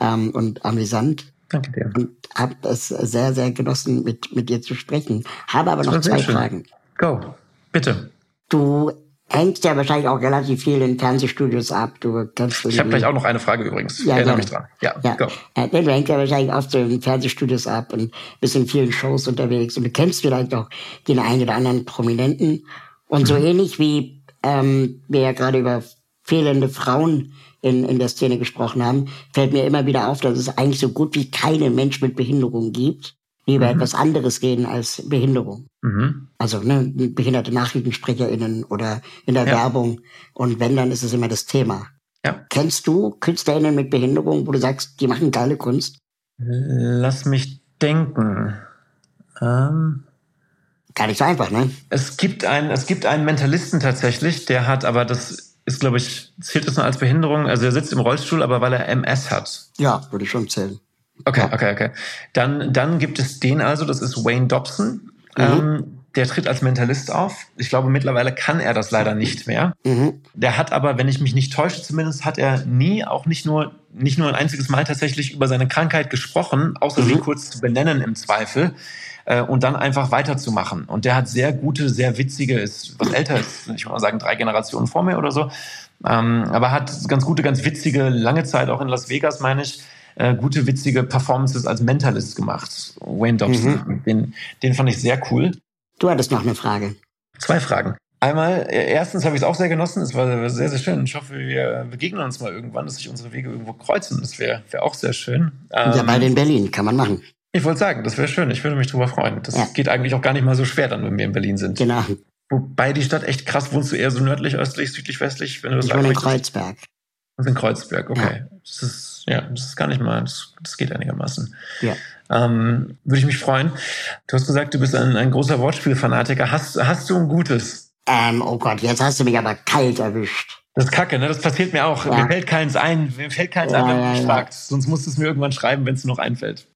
ähm, und amüsant Danke dir. und habe es sehr, sehr genossen, mit, mit dir zu sprechen. Habe aber Das noch zwei. Fragen. Go. Bitte. Du hängst ja wahrscheinlich auch relativ viel in Fernsehstudios ab. Du kennst Ich habe gleich auch noch eine Frage übrigens. Ja, Erinnere gerne. mich dran. Ja, Ja, go. äh, nee, du hängst ja wahrscheinlich oft in Fernsehstudios ab und bist in vielen Shows unterwegs und du kennst vielleicht auch den einen oder anderen Prominenten. Und Mhm. so ähnlich wie ähm, wir ja gerade über fehlende Frauen in, in der Szene gesprochen haben, fällt mir immer wieder auf, dass es eigentlich so gut wie keinen Mensch mit Behinderung gibt, die über etwas anderes reden als Behinderung. Mhm. Also ne, behinderte NachrichtensprecherInnen oder in der Ja. Werbung. Und wenn, dann ist es immer das Thema. Ja. Kennst du KünstlerInnen mit Behinderung, wo du sagst, die machen geile Kunst? Lass mich denken. Ähm, Gar nicht so einfach, ne? es gibt einen, es gibt einen Mentalisten tatsächlich, der hat, aber das ist, glaube ich, zählt das nur als Behinderung. Also er sitzt im Rollstuhl, aber weil er MS hat. Ja, würde ich schon zählen. Okay, okay, okay. Dann, dann gibt es den also, das ist Wayne Dobson. Ähm, der tritt als Mentalist auf. Ich glaube, mittlerweile kann er das leider nicht mehr. Mhm. Der hat aber, wenn ich mich nicht täusche, zumindest hat er nie, auch nicht nur, nicht nur ein einziges Mal tatsächlich über seine Krankheit gesprochen, außer sie Mhm. kurz zu benennen im Zweifel. äh, Und dann einfach weiterzumachen. Und der hat sehr gute, sehr witzige, ist was älter ist, ich würde mal sagen, drei Generationen vor mir oder so. Ähm, aber hat ganz gute, ganz witzige, lange Zeit auch in Las Vegas, meine ich, äh, gute, witzige Performances als Mentalist gemacht. Wayne Dobson. Den, den fand ich sehr cool. Du hattest noch eine Frage. Zwei Fragen. Einmal, äh, erstens habe ich es auch sehr genossen. Es war sehr, sehr schön. Ich hoffe, wir begegnen uns mal irgendwann, dass sich unsere Wege irgendwo kreuzen. Das wäre wär auch sehr schön. ja, Ähm, beide in Berlin, kann man machen. ich wollte sagen, das wäre schön. Ich würde mich drüber freuen. Das Ja. geht eigentlich auch gar nicht mal so schwer dann, wenn wir in Berlin sind. Genau. Wobei die Stadt echt krass, wohnst du eher so nördlich, östlich, südlich, westlich, wenn du das Ich wohne in? Kreuzberg. Das ist in Kreuzberg, okay. Das ist, ja, das ist gar nicht mal, das, das geht einigermaßen. Ja. Ähm, würde ich mich freuen. Du hast gesagt, du bist ein, ein großer Wortspielfanatiker. Hast, hast du ein gutes? Ähm, oh Gott, jetzt hast du mich aber kalt erwischt. Das ist kacke, ne? Das passiert mir auch. Ja. Mir fällt keins ein. Mir fällt keins Ja, ein, wenn du ja, mich ja. fragst. Sonst musst du es mir irgendwann schreiben, wenn es dir noch einfällt.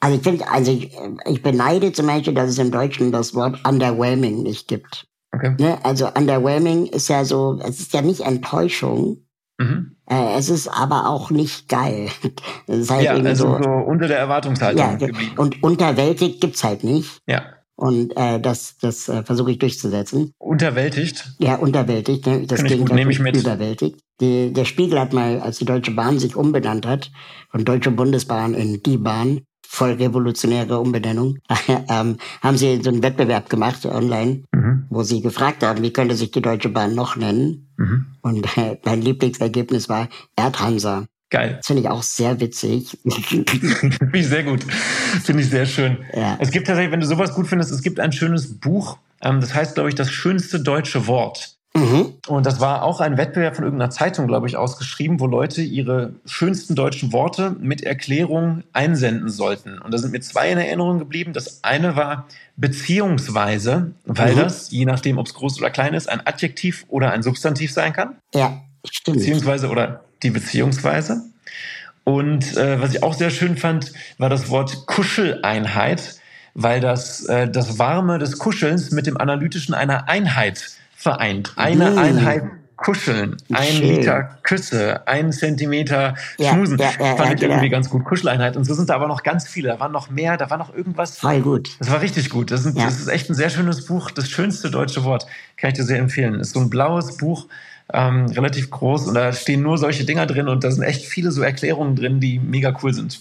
Also ich finde, also ich, ich beneide zum Beispiel, dass es im Deutschen das Wort underwhelming nicht gibt. Okay. Ne? Also underwhelming ist ja so, es ist ja nicht Enttäuschung, Mhm. äh, es ist aber auch nicht geil. *laughs* Es halt Ja, also so, so unter der Erwartungshaltung ja, geblieben. und unterwältigt gibt's halt nicht. Ja. Und äh, das, das äh, versuche ich durchzusetzen. Unterwältigt. Ja, unterwältigt, ne? das Gegenteil nehme ich mit. überwältigt. Die, der Spiegel hat mal, als die Deutsche Bahn sich umbenannt hat, von Deutsche Bundesbahn in die Bahn, voll revolutionäre Umbenennung, *laughs* ähm, haben sie so einen Wettbewerb gemacht online, Mhm. wo sie gefragt haben, wie könnte sich die Deutsche Bahn noch nennen? Mhm. Und äh, *laughs* mein Lieblingsergebnis war Erdhansa. Geil. Das finde ich auch sehr witzig. *laughs* Finde ich sehr gut. Finde ich sehr schön. Ja. Es gibt tatsächlich, wenn du sowas gut findest, es gibt ein schönes Buch, ähm, das heißt, glaube ich, das schönste deutsche Wort. Mhm. Und das war auch ein Wettbewerb von irgendeiner Zeitung, glaube ich, ausgeschrieben, wo Leute ihre schönsten deutschen Worte mit Erklärung einsenden sollten. Und da sind mir zwei in Erinnerung geblieben. Das eine war beziehungsweise, weil Mhm. das, je nachdem, ob es groß oder klein ist, ein Adjektiv oder ein Substantiv sein kann. Ja, stimmt. Beziehungsweise oder die Beziehungsweise. Und äh, was ich auch sehr schön fand, war das Wort Kuscheleinheit, weil das äh, das Warme des Kuschelns mit dem Analytischen einer Einheit vereint. Eine Mm. Einheit kuscheln, ein Schön. Liter Küsse, ein Zentimeter Ja, Schmusen. ja, ja, fand ja, ich genau. irgendwie ganz gut. Kuscheleinheit. Und so sind da aber noch ganz viele. Da waren noch mehr, da war noch irgendwas. Voll gut. Das war richtig gut. Das, sind, das ist echt ein sehr schönes Buch. Das schönste deutsche Wort. Kann ich dir sehr empfehlen. Ist so ein blaues Buch, ähm, relativ groß. Und da stehen nur solche Dinger drin. Und da sind echt viele so Erklärungen drin, die mega cool sind.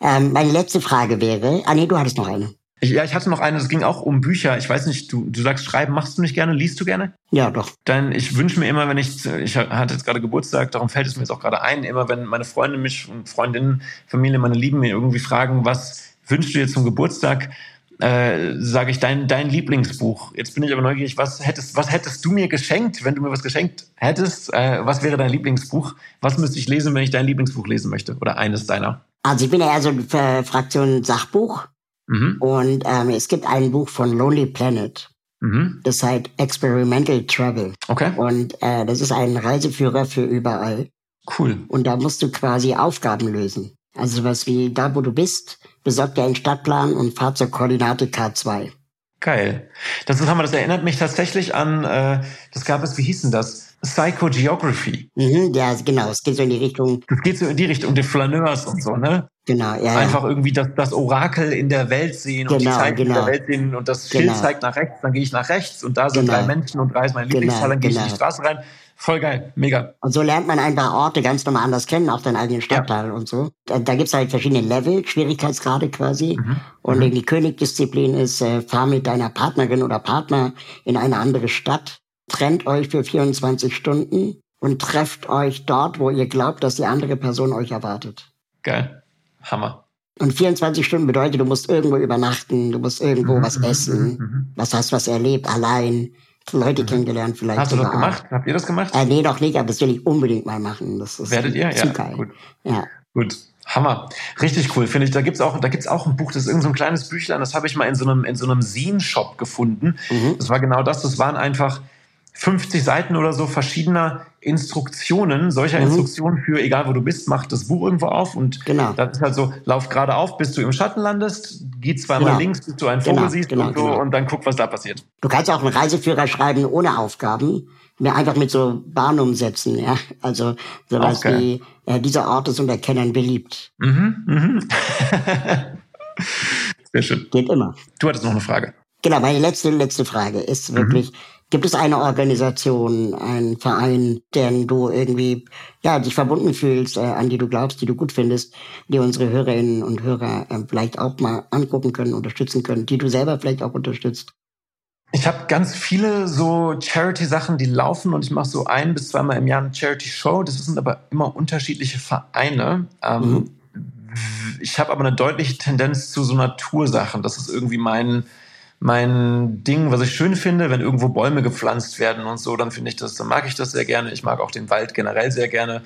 Ähm, meine letzte Frage wäre, ah nee, du hattest noch eine. Ich, ja, ich hatte noch eine, das ging auch um Bücher. Ich weiß nicht, du, du sagst schreiben, machst du nicht gerne, liest du gerne? Ja, doch. Dann, ich wünsche mir immer, wenn ich, ich hatte jetzt gerade Geburtstag, darum fällt es mir jetzt auch gerade ein, immer wenn meine Freunde mich und Freundinnen, Familie, meine Lieben mir irgendwie fragen, was wünschst du dir zum Geburtstag, äh, sage ich dein, dein Lieblingsbuch. Jetzt bin ich aber neugierig, was hättest, was hättest du mir geschenkt, wenn du mir was geschenkt hättest? Äh, was wäre dein Lieblingsbuch? Was müsste ich lesen, wenn ich dein Lieblingsbuch lesen möchte? Oder eines deiner? Also ich bin ja eher so für Fraktion Sachbuch. Mhm. Und ähm, es gibt ein Buch von Lonely Planet. Mhm. Das heißt Experimental Travel. Okay. Und äh, das ist ein Reiseführer für überall. Cool. Und da musst du quasi Aufgaben lösen. Also sowas wie da, wo du bist, besorgt dir einen Stadtplan und fahr zur Koordinate K2. Geil. Das, ist, das erinnert mich tatsächlich an, äh, das gab es, wie hieß denn das? Psychogeography. Mhm, ja, genau. Es geht so in die Richtung. Das geht so in die Richtung, die Flaneurs und so, ne? Genau, ja. Einfach ja. irgendwie das, das Orakel in der Welt sehen genau, und die genau, Zeit genau. in der genau. Welt sehen und das Schild genau. zeigt nach rechts, dann gehe ich nach rechts und da sind genau. drei Menschen und drei ist mein Lieblingsfall, dann gehe ich in die genau. Straße rein. Voll geil, mega. Und so lernt man ein paar Orte ganz normal anders kennen, auch deinen eigenen Stadtteil ja. und so. Da, da gibt's halt verschiedene Level, Schwierigkeitsgrade quasi. Mhm. Und mhm. die Königdisziplin ist, äh, fahr mit deiner Partnerin oder Partner in eine andere Stadt, trennt euch für 24 Stunden und trefft euch dort, wo ihr glaubt, dass die andere Person euch erwartet. Geil. Hammer. Und 24 Stunden bedeutet, du musst irgendwo übernachten, du musst irgendwo mhm. was mhm, essen, mhm. was hast was erlebt, allein. Leute mhm. kennengelernt vielleicht. Hast du das gemacht? Habt ihr das gemacht? Äh, nee, doch nicht, aber das will ich unbedingt mal machen. Das ist Werdet ihr? Ja, geil. Gut. Ja. Gut. Hammer. Richtig cool, finde ich. Da gibt's auch, da gibt's auch ein Buch, das ist irgendein so ein kleines Büchlein, das habe ich mal in so einem, in so einem Zine-Shop gefunden. Mhm. Das war genau das. Das waren einfach 50 Seiten oder so verschiedener Instruktionen, solcher mhm. Instruktionen für egal wo du bist, mach das Buch irgendwo auf und genau. das ist halt so, lauf gerade auf, bis du im Schatten landest, geh zweimal genau. links, bis du einen Vogel genau, siehst genau, und, so, genau. und dann guck, was da passiert. Du kannst auch einen Reiseführer schreiben ohne Aufgaben, mir einfach mit so Bahnumsätzen, ja, also sowas okay. wie äh, dieser Ort ist unter Kennern beliebt. Mhm, mhm. *laughs* Sehr schön. Geht immer. Du hattest noch eine Frage. Genau, meine letzte, letzte Frage ist wirklich, mhm. Gibt es eine Organisation, einen Verein, den du irgendwie ja dich verbunden fühlst, äh, an die du glaubst, die du gut findest, die unsere Hörerinnen und Hörer äh, vielleicht auch mal angucken können, unterstützen können, die du selber vielleicht auch unterstützt? Ich habe ganz viele so Charity-Sachen, die laufen und ich mache so ein bis zweimal im Jahr eine Charity-Show. Das sind aber immer unterschiedliche Vereine. Ähm, mhm. Ich habe aber eine deutliche Tendenz zu so Natursachen. Das ist irgendwie mein mein Ding, was ich schön finde, wenn irgendwo Bäume gepflanzt werden und so, dann finde ich das, dann mag ich das sehr gerne. Ich mag auch den Wald generell sehr gerne.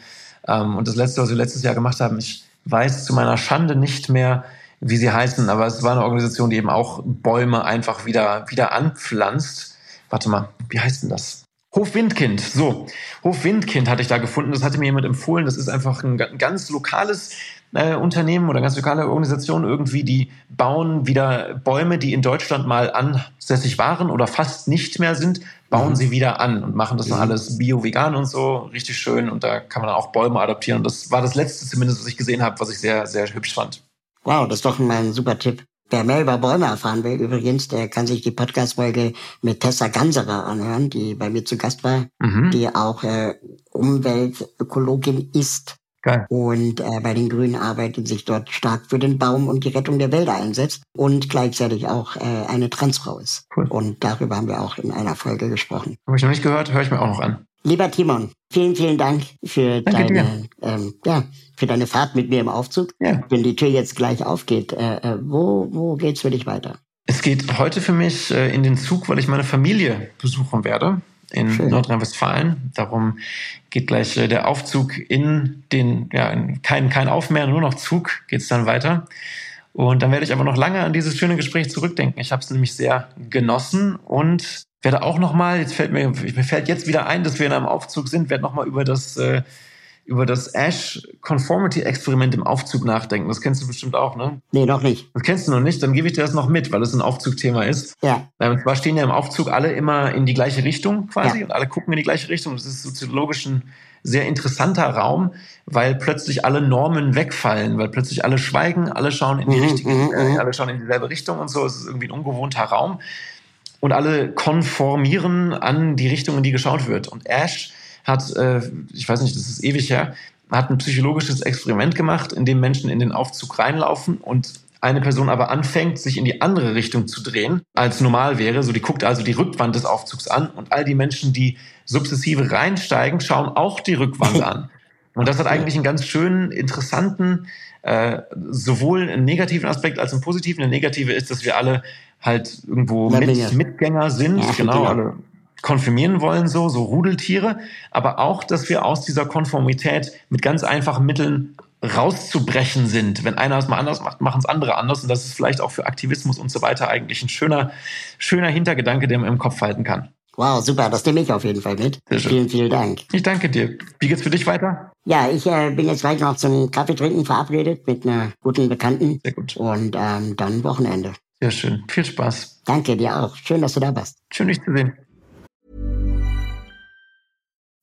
Ähm, und das letzte, was wir letztes Jahr gemacht haben, ich weiß zu meiner Schande nicht mehr, wie sie heißen, aber es war eine Organisation, die eben auch Bäume einfach wieder, wieder anpflanzt. Warte mal, wie heißt denn das? Hof Windkind, so. Hof Windkind hatte ich da gefunden, das hatte mir jemand empfohlen. Das ist einfach ein ganz lokales äh, Unternehmen oder ganz lokale Organisationen irgendwie, die bauen wieder Bäume, die in Deutschland mal ansässig waren oder fast nicht mehr sind, bauen mhm. sie wieder an und machen das mhm. dann alles bio-vegan und so, richtig schön. Und da kann man auch Bäume adaptieren. Und das war das letzte zumindest, was ich gesehen habe, was ich sehr, sehr hübsch fand. Wow, das ist doch mal ein super Tipp. Wer mehr über Bäume erfahren will, übrigens, der kann sich die Podcast-Folge mit Tessa Ganserer anhören, die bei mir zu Gast war, mhm. die auch äh, Umweltökologin ist Geil. Und äh, bei den Grünen arbeitet sich dort stark für den Baum und die Rettung der Wälder einsetzt und gleichzeitig auch äh, eine Transfrau ist. Cool. Und darüber haben wir auch in einer Folge gesprochen. Habe ich noch nicht gehört, höre ich mir auch noch an. Lieber Timon, vielen, vielen Dank für Danke deine, ähm, ja, für deine Fahrt mit mir im Aufzug. Ja. Wenn die Tür jetzt gleich aufgeht, äh, äh, wo, wo geht's für dich weiter? Es geht heute für mich äh, in den Zug, weil ich meine Familie besuchen werde in Nordrhein-Westfalen. Darum geht gleich äh, der Aufzug in den, ja, in kein, kein Auf mehr, nur noch Zug geht's dann weiter. Und dann werde ich aber noch lange an dieses schöne Gespräch zurückdenken. Ich habe es nämlich sehr genossen und werde auch noch mal, jetzt fällt mir, mir fällt jetzt wieder ein, dass wir in einem Aufzug sind, werde noch mal über das äh, über das Ash Conformity Experiment im Aufzug nachdenken. Das kennst du bestimmt auch, ne? Nee, noch nicht. Das kennst du noch nicht? Dann gebe ich dir das noch mit, weil es ein Aufzugthema ist. Ja. Und zwar stehen ja im Aufzug alle immer in die gleiche Richtung quasi ja. und alle gucken in die gleiche Richtung. Das ist soziologisch ein sehr interessanter Raum, weil plötzlich alle Normen wegfallen, weil plötzlich alle schweigen, alle schauen in die mhm, richtige, mhm, äh, mhm. alle schauen in dieselbe Richtung und so. Es ist irgendwie ein ungewohnter Raum. Und alle konformieren an die Richtung, in die geschaut wird. Und Ash hat, äh, ich weiß nicht, das ist ewig her, hat ein psychologisches Experiment gemacht, in dem Menschen in den Aufzug reinlaufen und eine Person aber anfängt, sich in die andere Richtung zu drehen, als normal wäre. So, die guckt also die Rückwand des Aufzugs an und all die Menschen, die sukzessive reinsteigen, schauen auch die Rückwand an. Und das hat eigentlich einen ganz schönen, interessanten, äh, sowohl einen negativen Aspekt als einen positiven. Der negative ist, dass wir alle halt irgendwo mit, Mitgänger sind, ja, genau, genau, alle konfirmieren wollen, so, so Rudeltiere, aber auch, dass wir aus dieser Konformität mit ganz einfachen Mitteln rauszubrechen sind. Wenn einer es mal anders macht, machen es andere anders. Und das ist vielleicht auch für Aktivismus und so weiter eigentlich ein schöner, schöner Hintergedanke, den man im Kopf halten kann. Wow, super, das nehme ich auf jeden Fall mit. Vielen, vielen Dank. Ich danke dir. Wie geht's für dich weiter? Ja, ich äh, bin jetzt gleich noch zum Kaffee trinken verabredet mit einer guten Bekannten. Sehr gut. Und ähm, dann Wochenende. Sehr schön. Viel Spaß. Danke dir auch. Schön, dass du da bist. Schön, dich zu sehen.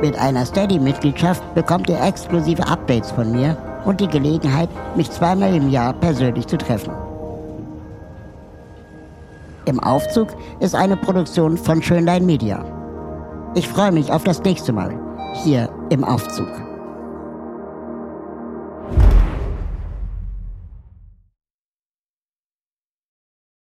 Mit einer Steady-Mitgliedschaft bekommt ihr exklusive Updates von mir und die Gelegenheit, mich zweimal im Jahr persönlich zu treffen. Im Aufzug ist eine Produktion von Schönlein Media. Ich freue mich auf das nächste Mal hier im Aufzug.